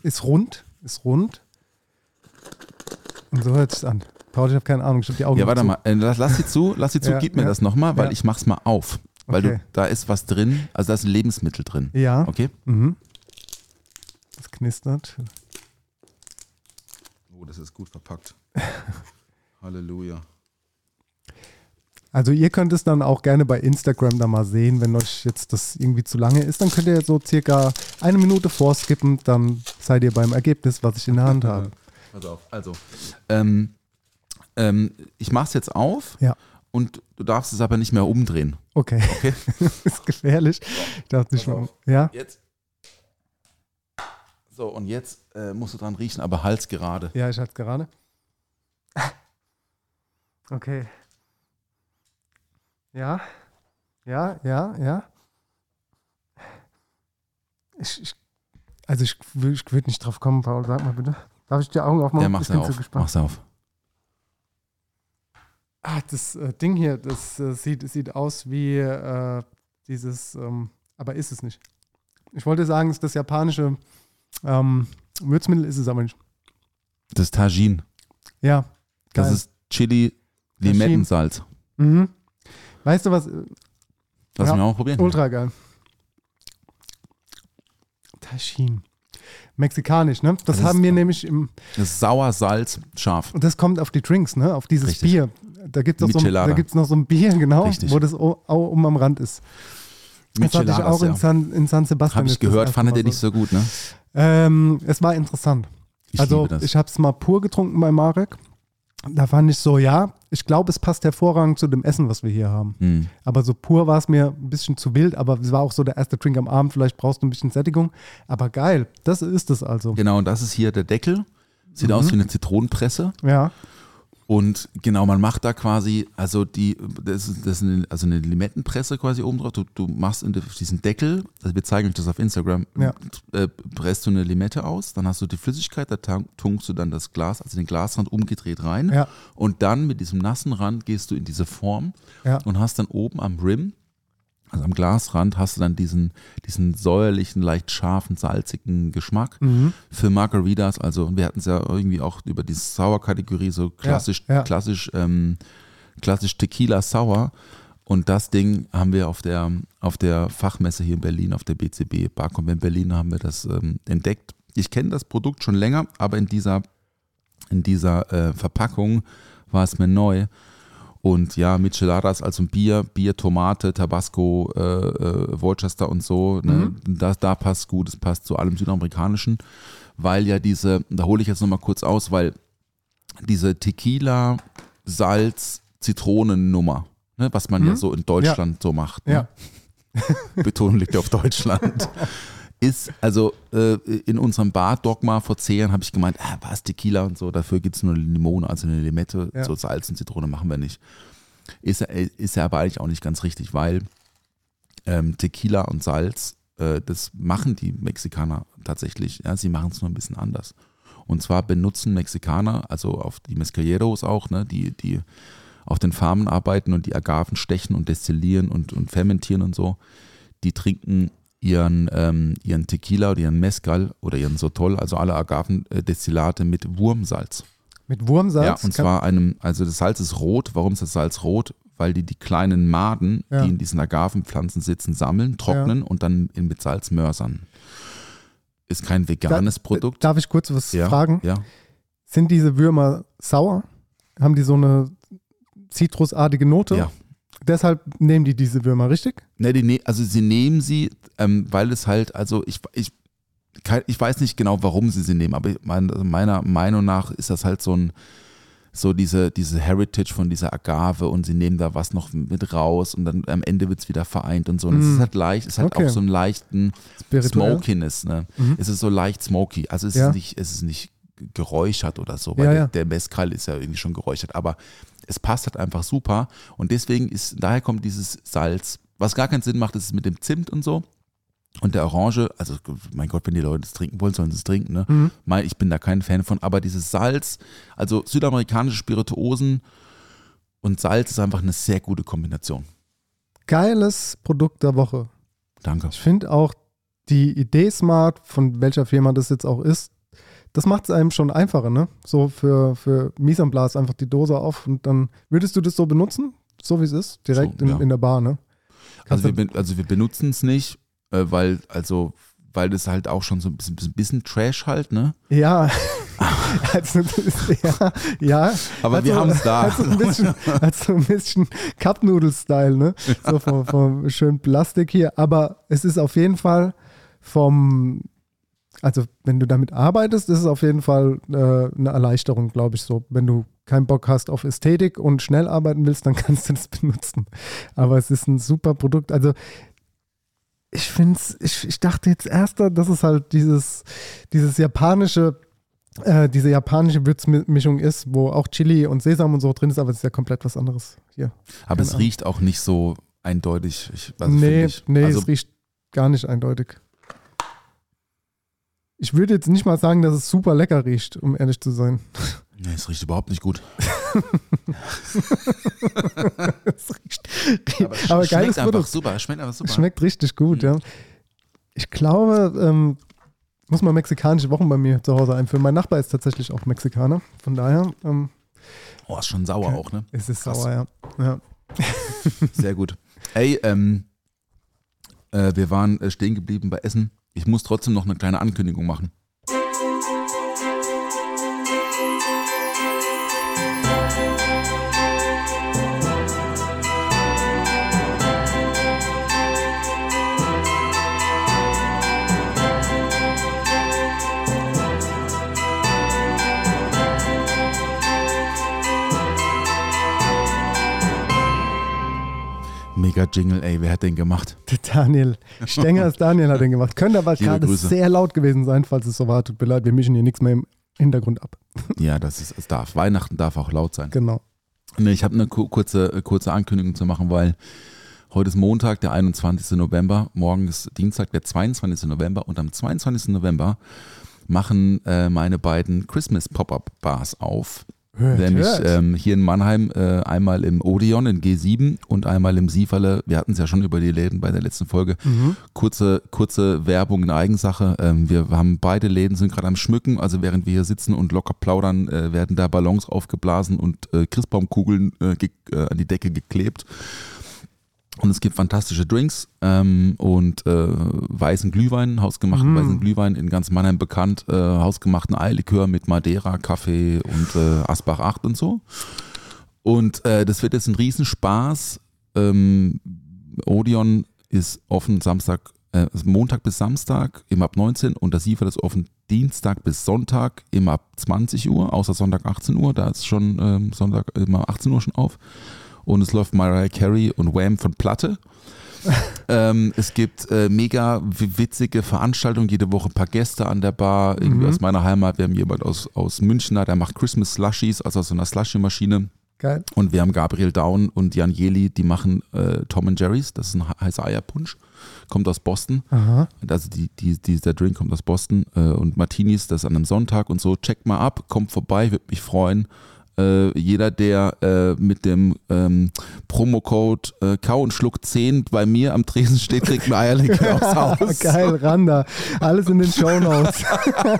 S6: ist rund, ist rund. Und so hört es an. Paul, ich habe keine Ahnung, ich habe die Augen
S7: Ja, warte
S6: zu.
S7: mal. Äh, lass, lass sie zu, lass sie zu,
S6: Ja,
S7: gib mir
S6: ja.
S7: das nochmal, weil
S6: Ja.
S7: ich mach's mal auf. Weil
S6: Okay.
S7: du, da ist was drin, also da ist ein Lebensmittel drin.
S6: Ja.
S7: Okay?
S6: Mhm. Das knistert.
S7: Oh, das ist gut verpackt. Halleluja.
S6: Also ihr könnt es dann auch gerne bei Instagram da mal sehen, wenn euch jetzt das irgendwie zu lange ist, dann könnt ihr so circa eine Minute vorskippen, dann seid ihr beim Ergebnis, was ich in der Hand habe.
S7: Pass auf. Also, ähm, ähm, ich mach's jetzt auf
S6: Ja.
S7: und du darfst es aber nicht mehr umdrehen.
S6: Okay.
S7: Okay?
S6: ist gefährlich. Ich dachte nicht mal.
S7: auf.
S6: Ja,
S7: Jetzt. So, und jetzt äh, musst du dran riechen, aber Hals gerade.
S6: ja, ich hatte es gerade. Okay. Ja, ja, ja, ja. Ich, ich, also ich, ich würde nicht drauf kommen, Paul, sag mal bitte. Darf ich die Augen aufmachen?
S7: Ja, mach's
S6: ich bin so
S7: auf.
S6: gespannt.
S7: Mach's auf.
S6: Ah, das äh, Ding hier, das äh, sieht, sieht aus wie äh, dieses, ähm, aber ist es nicht. Ich wollte sagen, es ist das japanische ähm, Würzmittel, ist es aber nicht.
S7: Das ist Tajin.
S6: Ja.
S7: Das
S6: geil.
S7: ist Chili Limettensalz.
S6: Mhm. Weißt du was? äh,
S7: Lass
S6: Ja,
S7: mich auch probieren.
S6: Ultra geil. Tajin. Mexikanisch, ne? Das,
S7: Das
S6: haben wir nämlich im.
S7: Das ist sauer, Salz, scharf.
S6: Das kommt auf die Drinks, ne? Auf dieses
S7: Richtig.
S6: Bier. Da gibt es noch, so ein-
S7: Michelada.
S6: da gibt's noch so ein Bier, genau,
S7: Richtig.
S6: wo das auch um am Rand ist. Das hatte ich auch in. San, in San Sebastian.
S7: Habe ich gehört,
S6: erste
S7: fand
S6: Mal
S7: er nicht so gut, ne?
S6: Ähm, es war interessant.
S7: Ich
S6: also
S7: liebe das.
S6: ich habe es mal pur getrunken bei Marek. Da fand ich so, ja, ich glaube, es passt hervorragend zu dem Essen, was wir hier haben.
S7: Hm.
S6: Aber so pur war es mir ein bisschen zu wild, aber es war auch so der erste Drink am Abend, vielleicht brauchst du ein bisschen Sättigung. Aber geil, das ist es also.
S7: Genau, und das ist hier der Deckel. Sieht
S6: Mhm.
S7: aus wie eine Zitronenpresse.
S6: Ja,
S7: Und genau, man macht da quasi, also die, das ist, das ist eine, also eine Limettenpresse quasi oben drauf. Du, du machst in diesen Deckel, also wir zeigen euch das auf Instagram,
S6: Ja.
S7: äh, presst du eine Limette aus, dann hast du die Flüssigkeit, da tunkst du dann das Glas, also den Glasrand umgedreht rein.
S6: Ja.
S7: Und dann mit diesem nassen Rand gehst du in diese Form
S6: Ja.
S7: und hast dann oben am Rim, also am Glasrand, hast du dann diesen, diesen säuerlichen, leicht scharfen, salzigen Geschmack
S6: Mhm.
S7: für Margaritas. Also wir hatten es ja irgendwie auch über die Sauer-Kategorie, so klassisch,
S6: ja.
S7: klassisch, ähm, klassisch Tequila Sauer. Und das Ding haben wir auf der, auf der Fachmesse hier in Berlin, auf der BCB Barcom in Berlin, haben wir das ähm, entdeckt. Ich kenne das Produkt schon länger, aber in dieser, in dieser äh, Verpackung war es mir neu. Und ja, Micheladas, also Bier, Bier, Tomate, Tabasco, äh, äh, Worcester und so, ne, da, da passt gut, es passt zu allem Südamerikanischen, weil ja diese, da hole ich jetzt nochmal kurz aus, weil diese Tequila, Salz, Zitronennummer, ne, was man ja so in Deutschland so macht, ne?
S6: ja.
S7: Betonung liegt ja auf Deutschland. Ist, also äh, in unserem Bar-Dogma vor zehn Jahren habe ich gemeint, ah, was Tequila und so, dafür gibt es nur eine Limone, also eine Limette,
S6: Ja.
S7: so Salz und Zitrone machen wir nicht. Ist, ja- ist ja aber eigentlich auch nicht ganz richtig, weil ähm, Tequila und Salz, äh, das machen die Mexikaner tatsächlich, ja, sie machen es nur ein bisschen anders. Und zwar benutzen Mexikaner, also auf die Mezcaleros auch, ne, die, die auf den Farmen arbeiten und die Agaven stechen und destillieren und, und fermentieren und so, die trinken ihren, ähm, ihren Tequila oder ihren Mezcal oder ihren Sotol, also alle Agavendestillate mit Wurmsalz.
S6: Mit Wurmsalz.
S7: Ja, und zwar einem, also das Salz ist rot. Warum ist das Salz rot? Weil die die kleinen Maden,
S6: Ja.
S7: die in diesen Agavenpflanzen sitzen, sammeln, trocknen und dann in, mit Salz mörsern. Ist kein veganes
S6: Da-
S7: Produkt.
S6: Darf ich kurz was
S7: ja,
S6: fragen?
S7: Ja.
S6: Sind diese Würmer sauer? Haben die so eine zitrusartige Note?
S7: Ja.
S6: Deshalb nehmen die diese Würmer, richtig?
S7: Ne, die, ne- also sie nehmen sie, ähm, weil es halt, also ich, ich, ich weiß nicht genau, warum sie sie nehmen, aber also meiner Meinung nach ist das halt so ein, so diese, diese Heritage von dieser Agave und sie nehmen da was noch mit raus und dann am Ende wird es wieder vereint und so. Und es
S6: Mm.
S7: ist halt leicht, es hat
S6: Okay.
S7: auch so einen leichten
S6: Spirituell.
S7: Smokiness, ne?
S6: Mhm.
S7: Es ist so leicht smoky. Also es
S6: Ja.
S7: ist nicht, es ist nicht geräuchert oder so, weil
S6: Ja,
S7: der,
S6: ja.
S7: der Mezcal ist ja irgendwie schon geräuchert, aber es passt halt einfach super und deswegen ist, daher kommt dieses Salz. Was gar keinen Sinn macht, ist es mit dem Zimt und so. Und der Orange, also mein Gott, wenn die Leute es trinken wollen, sollen sie es trinken. Ne?
S6: Mhm.
S7: Ich bin da kein Fan von, aber dieses Salz, also südamerikanische Spirituosen und Salz ist einfach eine sehr gute Kombination.
S6: Geiles Produkt der Woche.
S7: Danke.
S6: Ich finde auch die Idee smart, von welcher Firma das jetzt auch ist, das macht es einem schon einfacher, ne? So für, für Mise en place einfach die Dose auf und dann würdest du das so benutzen, so wie es ist, direkt
S7: So,
S6: in,
S7: ja.
S6: in der Bar, ne? Kannst
S7: Also wir, also wir benutzen es nicht, äh, weil, also, weil das halt auch schon so ein bisschen, bisschen, Trash halt, ne?
S6: Ja, also, ja, ja.
S7: Aber
S6: Hat
S7: wir haben es da.
S6: Hat so ein bisschen, hat so ein bisschen Cup-Noodle-Style, ne? So vom, vom schönen Plastik hier. Aber es ist auf jeden Fall vom, also wenn du damit arbeitest, ist es auf jeden Fall äh, eine Erleichterung, glaube ich so. Wenn du keinen Bock hast auf Ästhetik und schnell arbeiten willst, dann kannst du das benutzen. Aber es ist ein super Produkt. Also ich finde es, ich, ich dachte jetzt erst, dass es halt dieses, dieses japanische äh, diese japanische Würzmischung ist, wo auch Chili und Sesam und so drin ist, aber es ist ja komplett was anderes hier.
S7: Aber es
S6: Ahnung.
S7: riecht auch nicht so eindeutig. Ich, also
S6: nee,
S7: ich.
S6: nee,
S7: also,
S6: es riecht gar nicht eindeutig. Ich würde jetzt nicht mal sagen, dass es super lecker riecht, um ehrlich zu sein.
S7: nee, es riecht überhaupt nicht gut.
S6: es riecht,
S7: Aber, es
S6: aber
S7: schmeckt
S6: geiles
S7: einfach
S6: Produkt.
S7: super. Es schmeckt einfach super.
S6: Schmeckt richtig gut,
S7: Mhm.
S6: ja. Ich glaube, ähm, muss man mexikanische Wochen bei mir zu Hause einführen. Mein Nachbar ist tatsächlich auch Mexikaner. Von daher ähm,
S7: Oh, ist schon sauer auch, ne?
S6: ist es
S7: Krass.
S6: sauer, ja. ja.
S7: Sehr gut. Ey, ähm, äh, wir waren äh, stehen geblieben bei Essen. Ich muss trotzdem noch eine kleine Ankündigung machen. Mega Jingle, ey, wer hat den gemacht?
S6: Daniel. Stengers Daniel hat den gemacht. Könnte aber gerade sehr laut gewesen sein, falls es so war. Tut mir leid, wir mischen hier nichts mehr im Hintergrund ab.
S7: Ja, das ist, es darf. Weihnachten darf auch laut sein.
S6: Genau.
S7: Nee, ich habe eine ku- kurze, äh, kurze Ankündigung zu machen, weil heute ist Montag, der 21. November, morgen ist Dienstag, der 22. November und am 22. November machen äh, meine beiden Christmas Pop-Up Bars auf.
S6: Hört,
S7: Nämlich
S6: hört.
S7: ähm, hier in Mannheim äh, einmal im Odeon in G7 und einmal im Sieferle. Wir hatten es ja schon über die Läden bei der letzten Folge.
S6: Mhm.
S7: Kurze, kurze Werbung in Eigensache. Ähm, wir haben beide Läden sind gerade am Schmücken. Also während wir hier sitzen und locker plaudern, äh, werden da Ballons aufgeblasen und äh, Christbaumkugeln äh, äh, an die Decke geklebt. Und es gibt fantastische Drinks ähm, und äh, weißen Glühwein, hausgemachten
S6: Mm.
S7: weißen Glühwein in ganz Mannheim bekannt, äh, hausgemachten Eierlikör mit Madeira, Kaffee und äh, Asbach 8 und so. Und äh, das wird jetzt ein Riesenspaß. Ähm, Odeon ist offen Samstag, äh, Montag bis Samstag, immer ab 19 und das Siefer ist offen Dienstag bis Sonntag, immer ab 20 Uhr, außer Sonntag 18 Uhr, da ist schon ähm, Sonntag immer 18 Uhr schon auf. Und es läuft Mariah Carey und Wham von Platte. ähm, es gibt äh, mega witzige Veranstaltungen, jede Woche ein paar Gäste an der Bar, irgendwie
S6: Mhm.
S7: aus meiner Heimat. Wir haben jemand aus, aus München da, der macht Christmas Slushies, also aus so einer Slushie-Maschine.
S6: Geil.
S7: Und wir haben Gabriel Down und Jan Jeli, die machen äh, Tom and Jerry's, das ist ein he- heißer Eierpunsch, kommt aus Boston.
S6: Aha.
S7: Also die, die, dieser Drink kommt aus Boston äh, und Martinis, das an einem Sonntag und so. Checkt mal ab, kommt vorbei, würde mich freuen. Äh, jeder, der äh, mit dem ähm, Promocode äh, Kau und Schluck 10 bei mir am Tresen steht, kriegt ein Eierlikör aufs Haus.
S6: Geil, Randa. Alles in den Shownotes.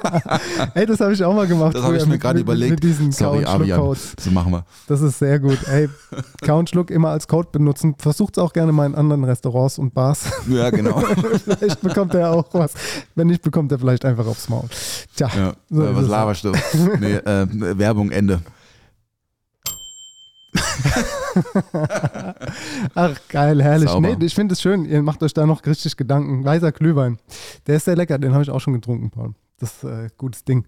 S6: Ey, das habe ich auch mal gemacht.
S7: Das habe ich mir gerade überlegt.
S6: Mit diesen
S7: Sorry.
S6: Codes.
S7: So machen wir.
S6: Das ist sehr gut. Ey, Count Schluck immer als Code benutzen. Versucht es auch gerne mal in anderen Restaurants und Bars.
S7: Ja, genau.
S6: vielleicht bekommt er auch was. Wenn nicht, bekommt er vielleicht einfach aufs Maul. Tja,
S7: Ja.
S6: So
S7: äh, was laberst du? Nee, äh, Werbung, Ende.
S6: Ach, geil, herrlich.
S7: Sauber.
S6: Nee, ich finde es schön, ihr macht euch da noch richtig Gedanken. Weißer Glühwein. Der ist sehr lecker, den habe ich auch schon getrunken, Paul. Das ist äh, gutes Ding.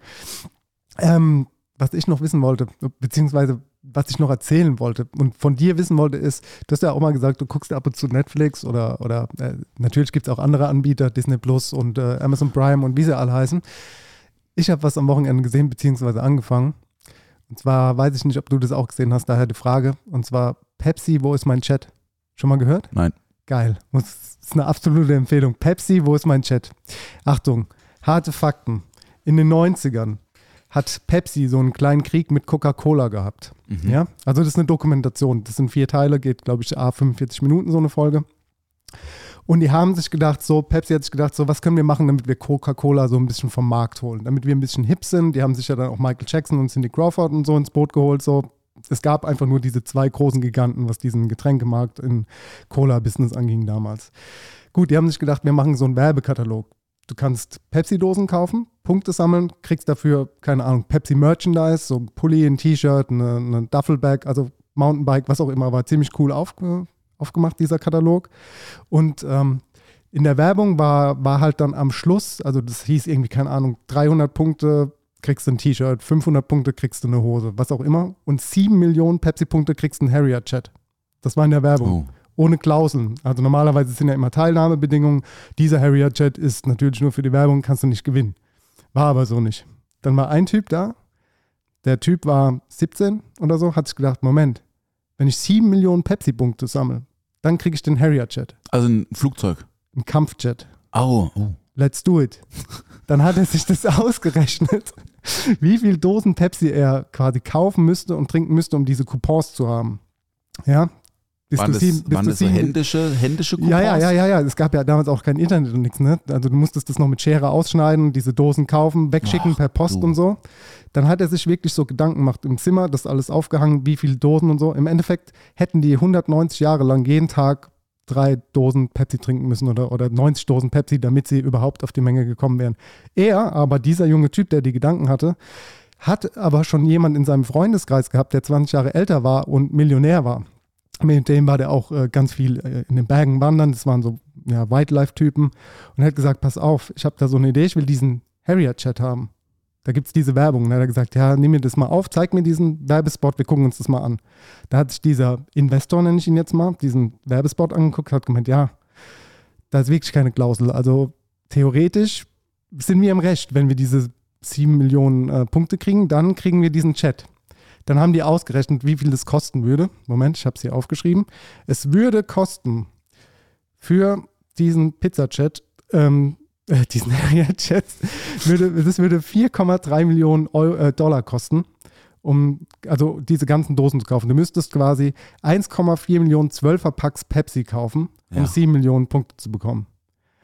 S6: Ähm, was ich noch wissen wollte, beziehungsweise was ich noch erzählen wollte und von dir wissen wollte, ist, du hast ja auch mal gesagt, du guckst ab und zu Netflix oder, oder äh, natürlich gibt es auch andere Anbieter, Disney Plus und äh, Amazon Prime und wie sie alle heißen. Ich habe was am Wochenende gesehen, beziehungsweise angefangen. Und zwar weiß ich nicht, ob du das auch gesehen hast, daher die Frage. Und zwar Pepsi, wo ist mein Chat? Schon mal gehört?
S7: Nein.
S6: Geil. Das ist eine absolute Empfehlung. Pepsi, wo ist mein Chat? Achtung, harte Fakten. In den 90ern hat Pepsi so einen kleinen Krieg mit Coca-Cola gehabt. Ja, also das ist eine Dokumentation. Das sind vier Teile, geht, glaube ich, a 45 Minuten so eine Folge. Und die haben sich gedacht, so, Pepsi hat sich gedacht, so, was können wir machen, damit wir Coca-Cola so ein bisschen vom Markt holen, damit wir ein bisschen hip sind. Die haben sich ja dann auch Michael Jackson und Cindy Crawford und so ins Boot geholt, so. Es gab einfach nur diese zwei großen Giganten, was diesen Getränkemarkt in Cola-Business anging damals. Gut, die haben sich gedacht, wir machen so einen Werbekatalog. Du kannst Pepsi-Dosen kaufen, Punkte sammeln, kriegst dafür, keine Ahnung, Pepsi-Merchandise, so ein Pulli, ein T-Shirt, eine Duffelbag, also Mountainbike, was auch immer, war ziemlich cool aufge, aufgemacht, dieser Katalog. Und ähm, in der Werbung war, war halt dann am Schluss, also das hieß irgendwie, keine Ahnung, 300 Punkte kriegst du ein T-Shirt, 500 Punkte kriegst du eine Hose, was auch immer. Und 7 Millionen Pepsi-Punkte kriegst du einen Harrier-Chat. Das war in der Werbung
S7: Oh.
S6: ohne Klauseln. Also normalerweise sind ja immer Teilnahmebedingungen. Dieser Harrier-Chat ist natürlich nur für die Werbung, kannst du nicht gewinnen. War aber so nicht. Dann war ein Typ da, der Typ war 17 oder so, hat sich gedacht, Moment, wenn ich 7 Millionen Pepsi-Punkte sammle, dann kriege ich den Harrier-Chat,
S7: Also ein Flugzeug.
S6: einen Kampfjet.
S7: Au. Oh.
S6: Let's do it. Dann hat er sich das ausgerechnet, wie viel Dosen Pepsi er quasi kaufen müsste und trinken müsste, um diese Coupons zu haben. Ja. Bis
S7: Waren
S6: du
S7: das,
S6: sieben- bis
S7: waren das so händische, händische Coupons?
S6: ja, ja, ja, ja, ja. Es gab ja damals auch kein Internet und nichts, ne? Also du musstest das noch mit Schere ausschneiden, diese Dosen kaufen, wegschicken
S7: Ach,
S6: per Post
S7: du.
S6: und so. Dann hat er sich wirklich so Gedanken gemacht im Zimmer, das alles aufgehangen, wie viele Dosen und so. Im Endeffekt hätten die 190 Jahre lang jeden Tag drei Dosen Pepsi trinken müssen oder, oder 90 Dosen Pepsi, damit sie überhaupt auf die Menge gekommen wären. Er, aber dieser junge Typ, der die Gedanken hatte, hat aber schon jemand in seinem Freundeskreis gehabt, der 20 Jahre älter war und Millionär war. Mit dem war der auch äh, ganz viel äh, in den Bergen wandern. Das waren so ja, Wildlife-Typen. Und er hat gesagt: Pass auf, ich habe da so eine Idee, ich will diesen Harrier-Chat haben. Da gibt es diese Werbung. Dann hat er gesagt: Ja, nimm mir das mal auf, zeig mir diesen Werbespot, wir gucken uns das mal an. Da hat sich dieser Investor, nenne ich ihn jetzt mal, diesen Werbespot angeguckt, hat gemeint: Ja, da ist wirklich keine Klausel. Also theoretisch sind wir im Recht, wenn wir diese 7 Millionen äh, Punkte kriegen, dann kriegen wir diesen Chat. Dann haben die ausgerechnet, wie viel das kosten würde. Moment, ich habe es hier aufgeschrieben. Es würde kosten für diesen Pizza-Chat, ähm, äh, diesen Harrier-Chat, würde, das würde 4,3 Millionen Euro, äh, Dollar kosten, um also diese ganzen Dosen zu kaufen. Du müsstest quasi 1,4 Millionen 12er Packs Pepsi kaufen, um
S7: Ja.
S6: 7 Millionen Punkte zu bekommen.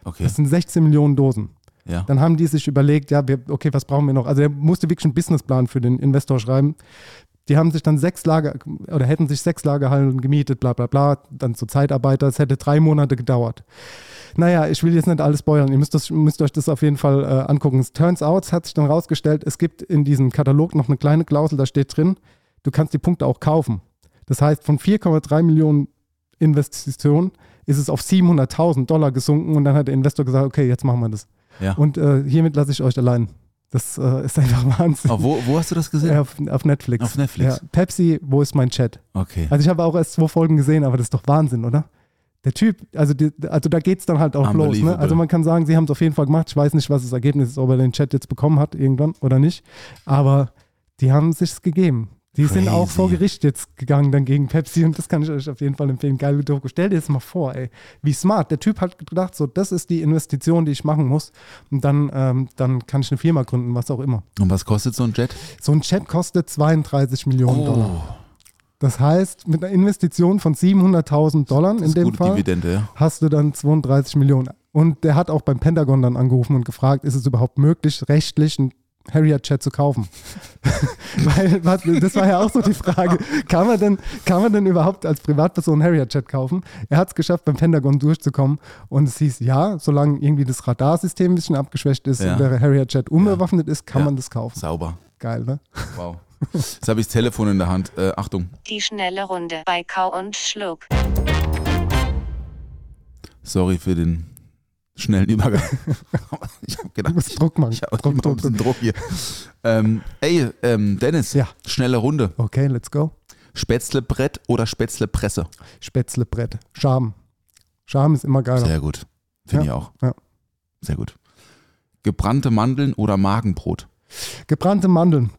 S7: Okay.
S6: Das sind 16 Millionen Dosen.
S7: Ja.
S6: Dann haben die sich überlegt, ja, wir, okay, was brauchen wir noch? Also er musste wirklich einen Businessplan für den Investor schreiben. Die haben sich dann sechs Lager oder hätten sich sechs Lagerhallen gemietet, bla bla bla, dann zu Zeitarbeiter. Es hätte drei Monate gedauert. Naja, ich will jetzt nicht alles spoilern. Ihr müsst, das, müsst euch das auf jeden Fall äh, angucken. Es turns out, hat sich dann rausgestellt, es gibt in diesem Katalog noch eine kleine Klausel, da steht drin, du kannst die Punkte auch kaufen. Das heißt, von 4,3 Millionen Investitionen ist es auf 700.000 Dollar gesunken und dann hat der Investor gesagt, okay, jetzt machen wir das.
S7: Ja.
S6: Und äh, hiermit lasse ich euch allein. Das äh, ist einfach Wahnsinn.
S7: Oh, wo, wo hast du das gesehen?
S6: Ja, auf, auf Netflix.
S7: Auf Netflix.
S6: Ja, Pepsi, wo ist mein Chat?
S7: Okay.
S6: Also ich habe auch erst zwei Folgen gesehen, aber das ist doch Wahnsinn, oder? Der Typ, also, die, also da geht es dann halt auch los. Ne? Also man kann sagen, sie haben es auf jeden Fall gemacht. Ich weiß nicht, was das Ergebnis ist, ob er den Chat jetzt bekommen hat irgendwann oder nicht. Aber die haben sich's gegeben. Die sind auch
S7: Crazy.
S6: vor Gericht jetzt gegangen dann gegen Pepsi und das kann ich euch auf jeden Fall empfehlen. Geile Doku. Stell dir das mal vor, ey. Wie smart. Der Typ hat gedacht, so, das ist die Investition, die ich machen muss. Und dann, ähm, dann kann ich eine Firma gründen, was auch immer.
S7: Und was kostet so ein Jet?
S6: So ein Chat kostet 32
S7: Oh.
S6: Millionen Dollar. Das heißt, mit einer Investition von 700.000 Dollar in dem Fall
S7: Dividende, ja.
S6: hast du dann 32 Millionen. Und der hat auch beim Pentagon dann angerufen und gefragt, ist es überhaupt möglich, rechtlich einen Harrier-Chat zu kaufen? Weil was, das war ja auch so die Frage, kann man denn, kann man denn überhaupt als Privatperson einen Harrier-Chat kaufen? Er hat es geschafft, beim Pentagon durchzukommen und es hieß, ja, solange irgendwie das Radarsystem ein bisschen abgeschwächt ist
S7: Ja.
S6: und der Harrier-Chat unbewaffnet ist, kann
S7: Ja.
S6: man das kaufen.
S7: Sauber.
S6: Geil, ne?
S7: Wow. Jetzt habe ich das Telefon in der Hand. Äh, Achtung.
S8: Die schnelle Runde bei Kau und Schluck.
S7: Sorry für den schnellen Übergang. ich habe gedacht,
S6: Du Druck machen.
S7: ich habe
S6: Druck, Druck,
S7: bisschen Druck hier. ähm, ey, ähm, Dennis,
S6: Ja.
S7: schnelle Runde.
S6: Okay, let's go.
S7: Spätzlebrett oder Spätzlepresse?
S6: Spätzlebrett. Scham. Scham ist immer geiler.
S7: Sehr gut. Finde
S6: Ja,
S7: ich auch.
S6: ja.
S7: Sehr gut. Gebrannte Mandeln oder Magenbrot?
S6: Gebrannte Mandeln.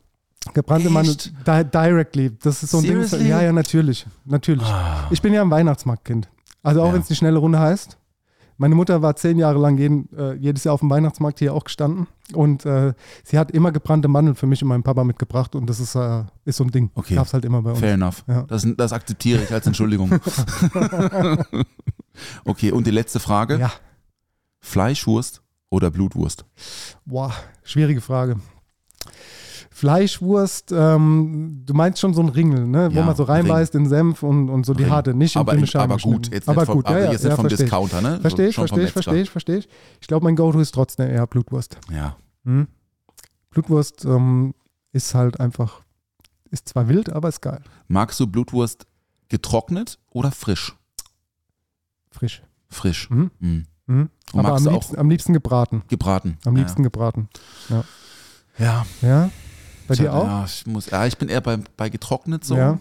S6: Gebrannte
S7: Echt?
S6: Mandeln. Di directly. Das ist so ein
S7: Seriously?
S6: Ding. Ja, ja, natürlich. Natürlich. Ich bin ja ein Weihnachtsmarktkind. Also auch
S7: Ja.
S6: wenn es die schnelle Runde heißt. Meine Mutter war zehn Jahre lang jeden, äh, jedes Jahr auf dem Weihnachtsmarkt hier auch gestanden. Und äh, sie hat immer gebrannte Mandeln für mich und meinen Papa mitgebracht. Und das ist, äh, ist so ein Ding.
S7: Okay.
S6: Gab's halt immer bei uns.
S7: Fair enough.
S6: Ja.
S7: Das, das akzeptiere ich als Entschuldigung. okay, und die letzte Frage.
S6: Ja.
S7: Fleischwurst oder Blutwurst?
S6: Boah, schwierige Frage. Fleischwurst, ähm, du meinst schon so ein Ringel, ne? wo
S7: Ja,
S6: man so reinbeißt in Senf und, und so die
S7: Ring.
S6: harte, nicht in
S7: aber,
S6: dünne
S7: ich,
S6: Scheiben
S7: aber gut, jetzt
S6: aber
S7: nicht vom,
S6: gut,
S7: aber
S6: ja, ja,
S7: jetzt
S6: ja,
S7: nicht vom. Discounter, ne?
S6: Verstehe ich,
S7: vom
S6: verstehe ich, verstehe ich, verstehe ich. Ich glaube, mein Go-To ist trotzdem eher Blutwurst.
S7: Ja.
S6: Hm? Blutwurst ähm, ist halt einfach, ist zwar wild, aber ist geil.
S7: Magst du Blutwurst getrocknet oder frisch?
S6: Frisch.
S7: Frisch.
S6: Mhm.
S7: Mhm.
S6: Mhm. Aber am liebsten, am liebsten gebraten.
S7: gebraten?
S6: Am
S7: Ja.
S6: liebsten gebraten.
S7: Ja.
S6: Ja? Bei dir auch?
S7: Ja, ich, muss, ja, ich bin eher bei, bei getrocknet so.
S6: Ja.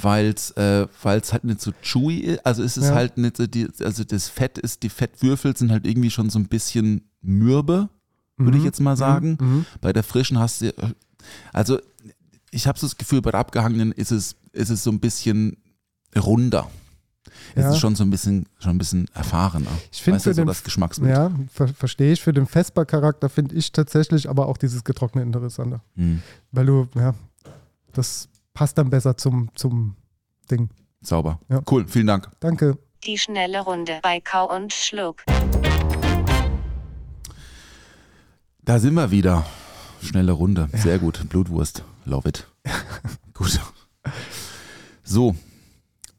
S7: weil es äh, weil's halt nicht so chewy ist. Also es ist
S6: Ja.
S7: halt nicht so, die, also das Fett ist, die Fettwürfel sind halt irgendwie schon so ein bisschen mürbe, würde ich
S6: Mhm.
S7: jetzt mal sagen.
S6: Mhm.
S7: Bei der frischen hast du, also ich habe so das Gefühl, bei der abgehangenen ist es, ist es so ein bisschen runder. Es
S6: Ja.
S7: ist schon so ein bisschen, schon ein bisschen erfahrener.
S6: Ich finde
S7: so
S6: den
S7: das Geschmacksbild.
S6: Ja, ver verstehe ich. Für den Vesper-Charakter finde ich tatsächlich aber auch dieses Getrocknete interessanter.
S7: Hm,
S6: Weil du, ja, das passt dann besser zum, zum Ding.
S7: sauber.
S6: Ja.
S7: Cool, vielen Dank.
S6: Danke.
S8: Die schnelle Runde bei Kau und Schluck.
S7: Da sind wir wieder. Schnelle Runde. Sehr gut. Blutwurst. Love it. gut. So,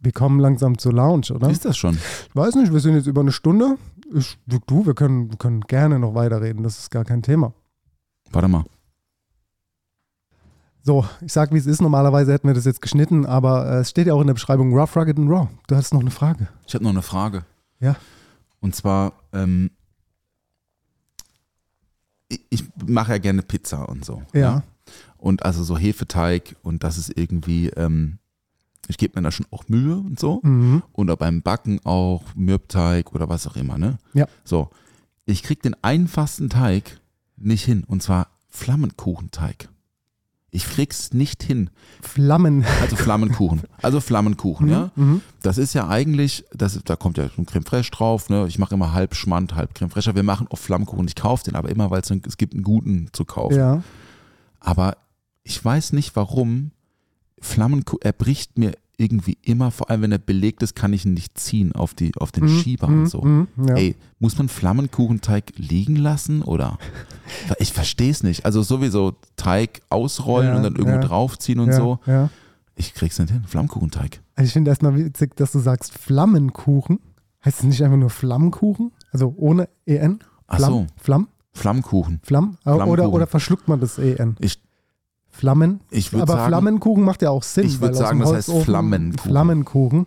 S6: Wir kommen langsam zur Lounge, oder?
S7: ist das schon?
S6: Ich weiß nicht, wir sind jetzt über eine Stunde. Ich, du, wir können, wir können gerne noch weiterreden, das ist gar kein Thema.
S7: Warte mal.
S6: So, ich sag, wie es ist. Normalerweise hätten wir das jetzt geschnitten, aber äh, es steht ja auch in der Beschreibung Rough, Rugged and Raw. Du hast noch eine Frage.
S7: Ich habe noch eine Frage.
S6: Ja.
S7: Und zwar, ähm, ich, ich mache ja gerne Pizza und so.
S6: Ja.
S7: Und also so Hefeteig und das ist irgendwie, ähm, ich gebe mir da schon auch Mühe und so.
S6: Mhm.
S7: Oder beim Backen auch Mürbteig oder was auch immer, ne?
S6: Ja.
S7: So. Ich krieg den einfachsten Teig nicht hin. Und zwar Flammenkuchenteig. Ich krieg's nicht hin.
S6: Flammen.
S7: Also Flammenkuchen. Also Flammenkuchen, ja.
S6: Mhm.
S7: Das ist ja eigentlich, das, da kommt ja ein Creme Fraiche drauf. Ne? Ich mache immer halb Schmand, halb Creme Fraiche. Wir machen auch Flammkuchen. Ich kaufe den aber immer, weil es einen- es gibt einen guten zu kaufen.
S6: Ja.
S7: Aber ich weiß nicht warum. Flammenkuchen, er bricht mir irgendwie immer, vor allem wenn er belegt ist, kann ich ihn nicht ziehen auf, die, auf den
S6: Mhm.
S7: Schieber
S6: Mhm.
S7: und so.
S6: Mhm. Ja.
S7: Ey, muss man Flammenkuchenteig liegen lassen oder? Ich verstehe es nicht. Also sowieso Teig ausrollen
S6: Ja,
S7: und dann irgendwo
S6: ja.
S7: draufziehen und so. Ich krieg's nicht hin. Flammkuchenteig.
S6: Also ich finde erstmal witzig, dass du sagst Flammenkuchen. Heißt es nicht einfach nur Flammkuchen? Also ohne EN?
S7: Ach
S6: Flamm?
S7: so.
S6: Flamm?
S7: Flammkuchen.
S6: Flamm? Äh, Oder,
S7: Flammkuchen.
S6: oder verschluckt man das EN?
S7: Ich,
S6: Flammen?
S7: ich würde
S6: Aber
S7: sagen,
S6: Flammenkuchen macht ja auch Sinn.
S7: Ich würd
S6: weil aus
S7: sagen, das heißt Flammenkuchen.
S6: Flammenkuchen.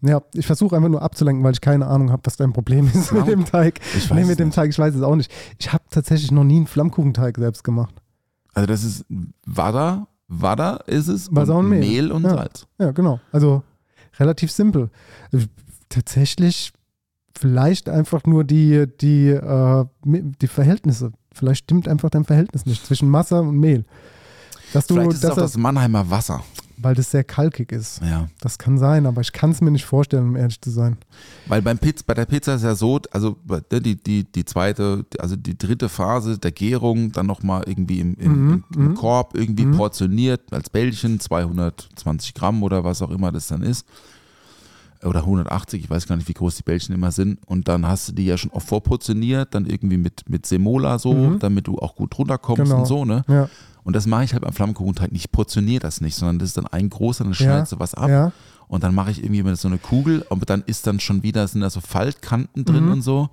S6: Ja, ich versuche einfach nur abzulenken, weil ich keine Ahnung habe, was dein Problem ist
S7: Flamm-
S6: mit dem Teig.
S7: ich
S6: Nee,
S7: weiß
S6: mit
S7: es
S6: dem. Teig, ich weiß es auch nicht. Ich habe tatsächlich noch nie einen Flammkuchenteig selbst gemacht.
S7: Also das ist Wada, Wada ist es
S6: Wasser und Mehl.
S7: Mehl und
S6: Ja.
S7: Salz.
S6: Ja, genau. Also relativ simpel. Äh, Tatsächlich vielleicht einfach nur die, die, äh, die Verhältnisse. Vielleicht stimmt einfach dein Verhältnis nicht zwischen Masse und Mehl. Dass du,
S7: Vielleicht ist es
S6: dass
S7: auch das
S6: das,
S7: Mannheimer Wasser.
S6: weil das sehr kalkig ist.
S7: Ja.
S6: Das kann sein, aber ich kann es mir nicht vorstellen, um ehrlich zu sein.
S7: Weil beim Piz, bei der Pizza ist ja so, also ne, die, die, die zweite, also die dritte Phase der Gärung, dann nochmal irgendwie im, im,
S6: Mhm,
S7: im, im
S6: mhm.
S7: Korb irgendwie
S6: Mhm.
S7: portioniert als Bällchen, 220 Gramm oder was auch immer das dann ist. Oder 180, ich weiß gar nicht, wie groß die Bällchen immer sind. Und dann hast du die ja schon auch vorportioniert, dann irgendwie mit, mit Semola so,
S6: Mhm.
S7: damit du auch gut runterkommst
S6: Genau.
S7: und so, ne?
S6: Ja,
S7: Und das mache ich halt beim Flammkuchenteig nicht. Ich portioniere das nicht, sondern das ist dann ein großer, dann schneidest du was ab
S6: ja.
S7: und dann mache ich irgendwie mit so eine Kugel, aber dann ist dann schon wieder, sind da so Faltkanten drin
S6: Mhm.
S7: und so.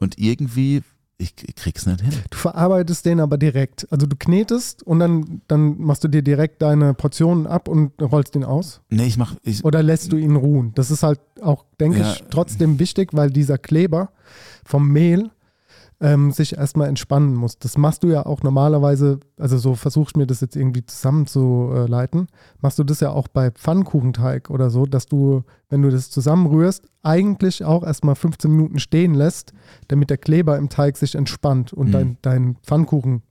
S7: Und irgendwie Ich, ich krieg's nicht hin.
S6: Du verarbeitest den aber direkt. Also du knetest und dann, dann machst du dir direkt deine Portionen ab und rollst den aus.
S7: Nee, ich mach. Ich,
S6: Oder lässt du ihn ruhen? Das ist halt auch, denke
S7: Ja.
S6: ich, trotzdem wichtig, weil dieser Kleber vom Mehl ähm, sich erstmal entspannen muss. Das machst du ja auch normalerweise, also so versuche ich mir das jetzt irgendwie zusammenzuleiten, machst du das ja auch bei Pfannkuchenteig oder so, dass du, wenn du das zusammenrührst, eigentlich auch erstmal 15 Minuten stehen lässt, damit der Kleber im Teig sich entspannt und
S7: Mhm.
S6: dein, dein Pfannkuchen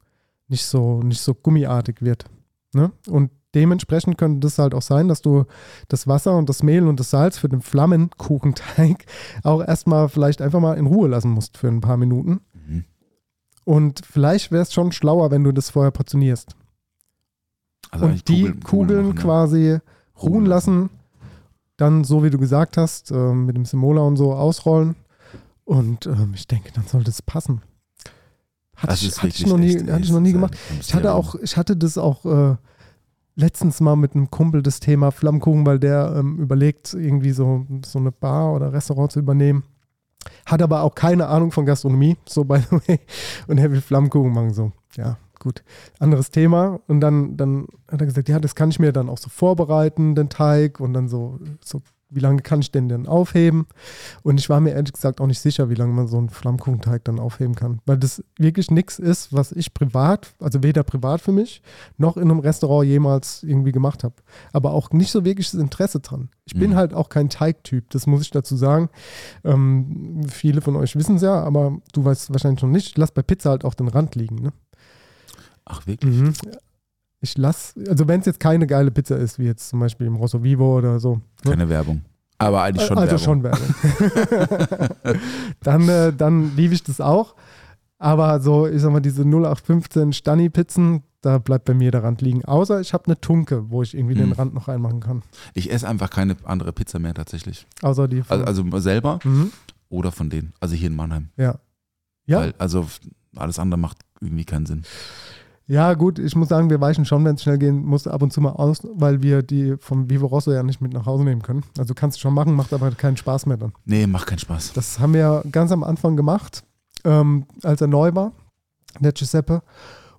S6: nicht so, nicht so gummiartig wird. Ne? Und dementsprechend könnte das halt auch sein, dass du das Wasser und das Mehl und das Salz für den Flammenkuchenteig auch erstmal vielleicht einfach mal in Ruhe lassen musst für ein paar Minuten.
S7: Mhm.
S6: Und vielleicht wäre es schon schlauer, wenn du das vorher portionierst.
S7: also
S6: und die
S7: Kugeln-
S6: Kugeln,
S7: machen, ne?
S6: quasi ruhen lassen, dann so wie du gesagt hast, äh, mit dem Simola und so ausrollen. Und ähm, ich denke, dann sollte es passen. Hatte, ich, hatte, ich noch nie, hatte ich noch nie gemacht. Ich hatte auch, ich hatte das auch äh, letztens mal mit einem Kumpel das Thema Flammkuchen, weil der ähm, überlegt, irgendwie so, so eine Bar oder Restaurant zu übernehmen. Hat aber auch keine Ahnung von Gastronomie, so by the way. Und er will Flammkuchen machen, so. Ja, gut. Anderes Thema. Und dann, dann hat er gesagt, ja, das kann ich mir dann auch so vorbereiten, den Teig. Und dann so, so wie lange kann ich den denn aufheben? Und ich war mir ehrlich gesagt auch nicht sicher, wie lange man so einen Flammkuchenteig dann aufheben kann. Weil das wirklich nichts ist, was ich privat, also weder privat für mich, noch in einem Restaurant jemals irgendwie gemacht habe. Aber auch nicht so wirklich das Interesse dran. Ich bin
S7: Mhm.
S6: halt auch kein Teigtyp, das muss ich dazu sagen. Ähm, viele von euch wissen es ja, aber du weißt es wahrscheinlich noch nicht. Ich lasse bei Pizza halt auch den Rand liegen. Ne?
S7: Ach, wirklich?
S6: Mhm. Ich lasse, also wenn es jetzt keine geile Pizza ist, wie jetzt zum Beispiel im Rosso Vivo oder so. ne?
S7: Keine Werbung. Aber eigentlich schon
S6: also
S7: Werbung.
S6: schon Werbung. dann, äh, dann liebe ich das auch. Aber so, ich sag mal, diese 0815 Stani-Pizzen, da bleibt bei mir der Rand liegen. Außer ich habe eine Tunke, wo ich irgendwie den
S7: Mhm.
S6: Rand noch reinmachen kann.
S7: Ich esse einfach keine andere Pizza mehr tatsächlich.
S6: Außer die von,
S7: Also, also selber
S6: mhm.
S7: oder von denen. Also hier in Mannheim.
S6: Ja. Ja.
S7: Weil, also alles andere macht irgendwie keinen Sinn.
S6: Ja, gut, ich muss sagen, wir weichen schon, wenn es schnell gehen muss, ab und zu mal aus, weil wir die vom Vivo Rosso ja nicht mit nach Hause nehmen können. Also kannst du schon machen, macht aber keinen Spaß mehr dann.
S7: Nee, macht keinen Spaß.
S6: Das haben wir ganz am Anfang gemacht, ähm, als er neu war, der Giuseppe,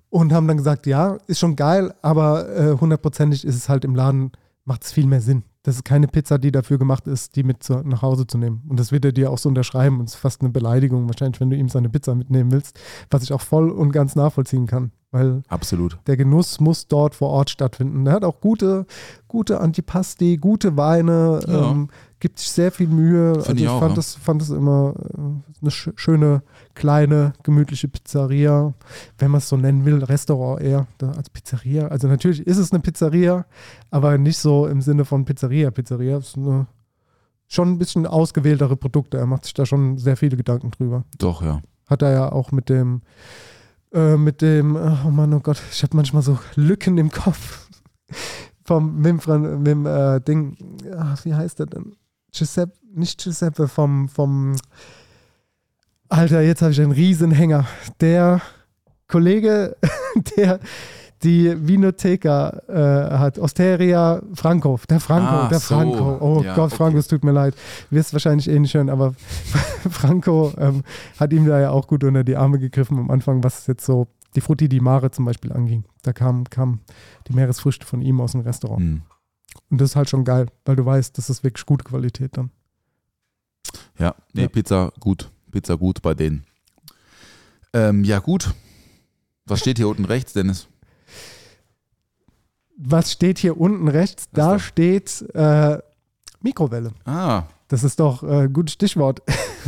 S6: und haben dann gesagt, ja, ist schon geil, aber äh, hundertprozentig ist es halt im Laden, macht es viel mehr Sinn. Das ist keine Pizza, die dafür gemacht ist, die mit zu, nach Hause zu nehmen. Und das wird er dir auch so unterschreiben. Und es ist fast eine Beleidigung, wahrscheinlich, wenn du ihm seine Pizza mitnehmen willst, was ich auch voll und ganz nachvollziehen kann. Weil
S7: Absolut.
S6: der Genuss muss dort vor Ort stattfinden. Er hat auch gute, gute Antipasti, gute Weine,
S7: Ja.
S6: ähm, gibt sich sehr viel Mühe. Also
S7: Finde ich
S6: ich
S7: auch,
S6: fand,
S7: ja.
S6: das, fand das immer äh, eine sch schöne, kleine, gemütliche Pizzeria, wenn man es so nennen will, Restaurant eher als Pizzeria. Also natürlich ist es eine Pizzeria, aber nicht so im Sinne von Pizzeria. Pizzeria ist eine, schon ein bisschen ausgewähltere Produkte. Er macht sich da schon sehr viele Gedanken drüber
S7: Doch, ja.
S6: hat er ja auch mit dem, äh, mit dem, oh Mann, oh Gott, ich habe manchmal so Lücken im Kopf. Vom, mit dem, mit dem äh, Ding, ach, wie heißt der denn? Giuseppe, nicht Giuseppe, vom, vom, Alter, jetzt habe ich einen Riesenhänger. Der Kollege, der die Vinoteca äh, hat, Osteria Franco, der Franco,
S7: Ah,
S6: der
S7: so.
S6: Franco. Oh
S7: Ja,
S6: Gott,
S7: okay.
S6: Franco, es tut mir leid. Wirst wahrscheinlich eh nicht hören, aber Franco ähm, hat ihm da ja auch gut unter die Arme gegriffen am Anfang, was jetzt so die Frutti di Mare zum Beispiel anging. Da kamen kam die Meeresfrüchte von ihm aus dem Restaurant.
S7: Hm.
S6: Und das ist halt schon geil, weil du weißt, das ist wirklich gute Qualität dann.
S7: Ja, nee,
S6: Ja.
S7: Pizza gut. Pizza gut bei denen. Ähm, ja, gut. Was steht hier unten rechts, Dennis?
S6: Was steht hier unten rechts? Da
S7: da?
S6: steht äh, Mikrowelle.
S7: Ah,
S6: Das ist doch äh, ein gutes Stichwort,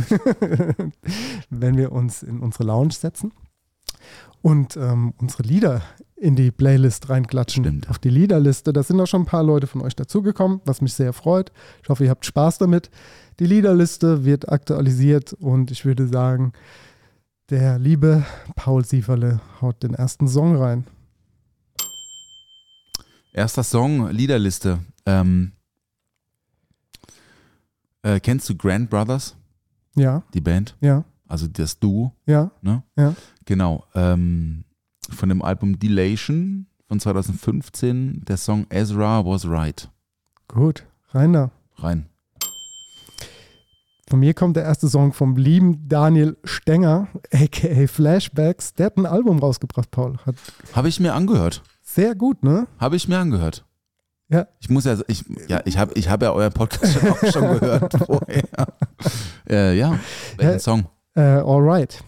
S6: wenn wir uns in unsere Lounge setzen und ähm, unsere Lieder in die Playlist reinklatschen.
S7: Stimmt.
S6: Auf die Liederliste. Da sind auch schon ein paar Leute von euch dazugekommen, was mich sehr freut. Ich hoffe, ihr habt Spaß damit. Die Liederliste wird aktualisiert und ich würde sagen, der liebe Paul Sieferle haut den ersten Song rein.
S7: Erster Song, Liederliste. Ähm, äh, kennst du Grand Brothers,
S6: Ja,
S7: die Band?
S6: ja,
S7: Also das Duo,
S6: ja.
S7: ne?
S6: Ja.
S7: Genau. Ähm, von dem Album Delation von 2015, der Song Ezra Was Right.
S6: Gut, rein da.
S7: Rein.
S6: Von mir kommt der erste Song vom lieben Daniel Stenger, aka Flashbacks. Der hat ein Album rausgebracht, Paul. Hat
S7: Habe ich mir angehört.
S6: Sehr gut, ne?
S7: Habe ich mir angehört.
S6: Ja.
S7: Ich muss ja, ich, ja, ich habe ich hab ja euren Podcast schon auch schon gehört vorher. Äh, ja, welchen
S6: Ja.
S7: Song?
S6: Äh, Alright.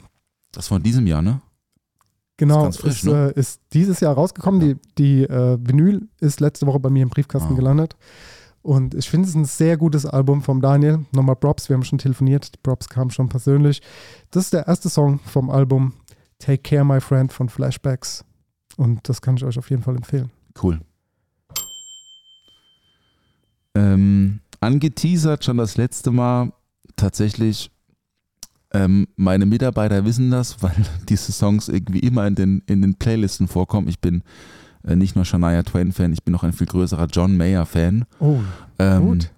S7: Das von diesem Jahr, ne?
S6: Genau,
S7: Ist ganz frisch,
S6: ist,
S7: ne?
S6: äh, ist dieses Jahr rausgekommen. Die, die äh, Vinyl ist letzte Woche bei mir im Briefkasten
S7: Ah.
S6: gelandet. Und ich finde es ein sehr gutes Album vom Daniel. Nochmal Props, wir haben schon telefoniert. Die Props kamen schon persönlich. Das ist der erste Song vom Album Take Care, My Friend von Flashbacks. Und das kann ich euch auf jeden Fall empfehlen.
S7: Cool. Ähm, angeteasert schon das letzte Mal tatsächlich. Ähm, meine Mitarbeiter wissen das, weil diese Songs irgendwie immer in den, in den Playlisten vorkommen. Ich bin äh, nicht nur Shania Twain-Fan, ich bin auch ein viel größerer John Mayer-Fan.
S6: Oh,
S7: Ähm,
S6: Gut.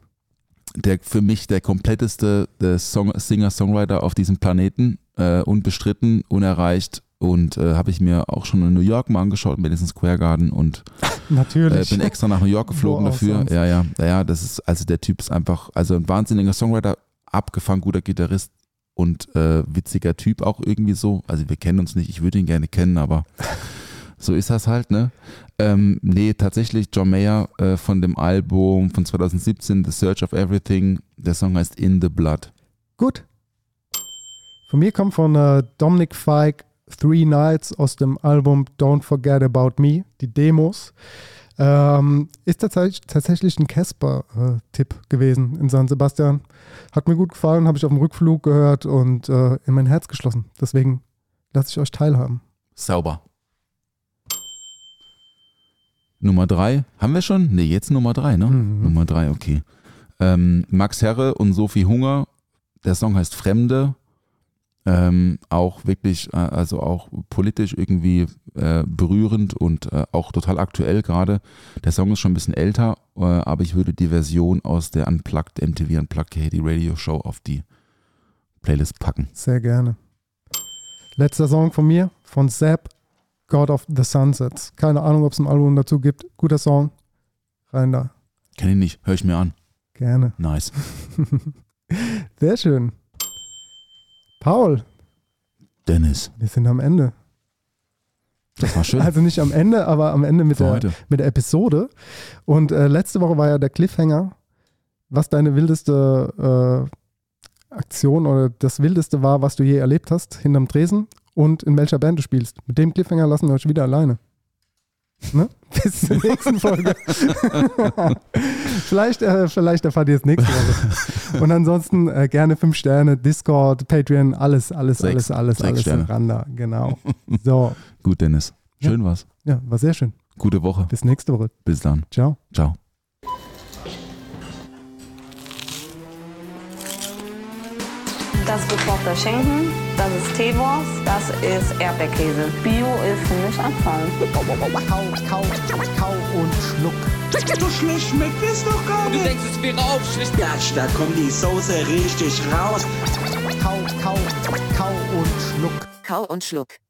S7: Der für mich der kompletteste Song, Singer-Songwriter auf diesem Planeten, äh, unbestritten, unerreicht. Und äh, habe ich mir auch schon in New York mal angeschaut, Madison Square Garden und äh,
S6: natürlich.
S7: bin extra nach New York geflogen dafür.
S6: sonst.
S7: Ja, ja, ja, ja, das ist, also der Typ ist einfach, also ein wahnsinniger Songwriter, abgefangen guter Gitarrist und äh, witziger Typ auch irgendwie so. Also wir kennen uns nicht, ich würde ihn gerne kennen, aber so ist das halt, ne? Ähm, nee, tatsächlich John Mayer äh, von dem Album von 2017, The Search of Everything. Der Song heißt In the Blood.
S6: Gut. Von mir kommt von äh, Dominic Fike Three Nights aus dem Album Don't Forget About Me, die Demos. Ähm, ist tatsächlich, tatsächlich ein Casper-Tipp gewesen in San Sebastian. Hat mir gut gefallen, habe ich auf dem Rückflug gehört und äh, in mein Herz geschlossen. Deswegen lasse ich euch teilhaben.
S7: Sauber. Nummer drei. Haben wir schon? Nee, jetzt Nummer drei, ne?
S6: Mhm.
S7: Nummer drei, okay. Ähm, Max Herre und Sophie Hunger. Der Song heißt Fremde. Ähm, auch wirklich, äh, also auch politisch irgendwie äh, berührend und äh, auch total aktuell gerade. Der Song ist schon ein bisschen älter, äh, aber ich würde die Version aus der Unplugged MTV Unplugged Haiti Radio Show auf die Playlist packen.
S6: Sehr gerne. Letzter Song von mir, von Zapp, God of the Sunsets. Keine Ahnung, ob es ein Album dazu gibt. Guter Song. Rein da.
S7: Kenn ich nicht, höre ich mir an.
S6: Gerne.
S7: Nice.
S6: Sehr schön. Paul,
S7: Dennis,
S6: wir sind am Ende.
S7: das war schön.
S6: Also nicht am Ende, aber am Ende mit,
S7: Für
S6: der,
S7: heute.
S6: mit der Episode. Und äh, letzte Woche war ja der Cliffhanger, was deine wildeste äh, Aktion oder das wildeste war, was du je erlebt hast, hinterm Tresen und in welcher Band du spielst. Mit dem Cliffhanger lassen wir euch wieder alleine. Ne? Bis zur nächsten Folge. vielleicht, äh, vielleicht erfahrt ihr es nächste Woche. Und ansonsten äh, gerne fünf Sterne, Discord, Patreon, alles, alles,
S7: Sechs.
S6: alles, alles,
S7: Sechs
S6: alles
S7: Sterne.
S6: Randa. Genau. So,
S7: Gut, Dennis. Schön war's.
S6: ja, war sehr schön.
S7: Gute Woche.
S6: Bis nächste Woche.
S7: Bis dann.
S6: Ciao.
S7: Ciao.
S9: Das ist gekochter Schinken, das ist Teewurst, das ist Erdbeerkäse. Bio ist für mich Abfall.
S1: Kau, kau, kau und schluck.
S10: So schlecht schmeckt es doch gar nicht.
S11: Du denkst, es wäre aufschlicht.
S10: Gatsch, da kommt die Soße richtig raus.
S1: Kau, kau, kau und schluck.
S11: Kau und schluck.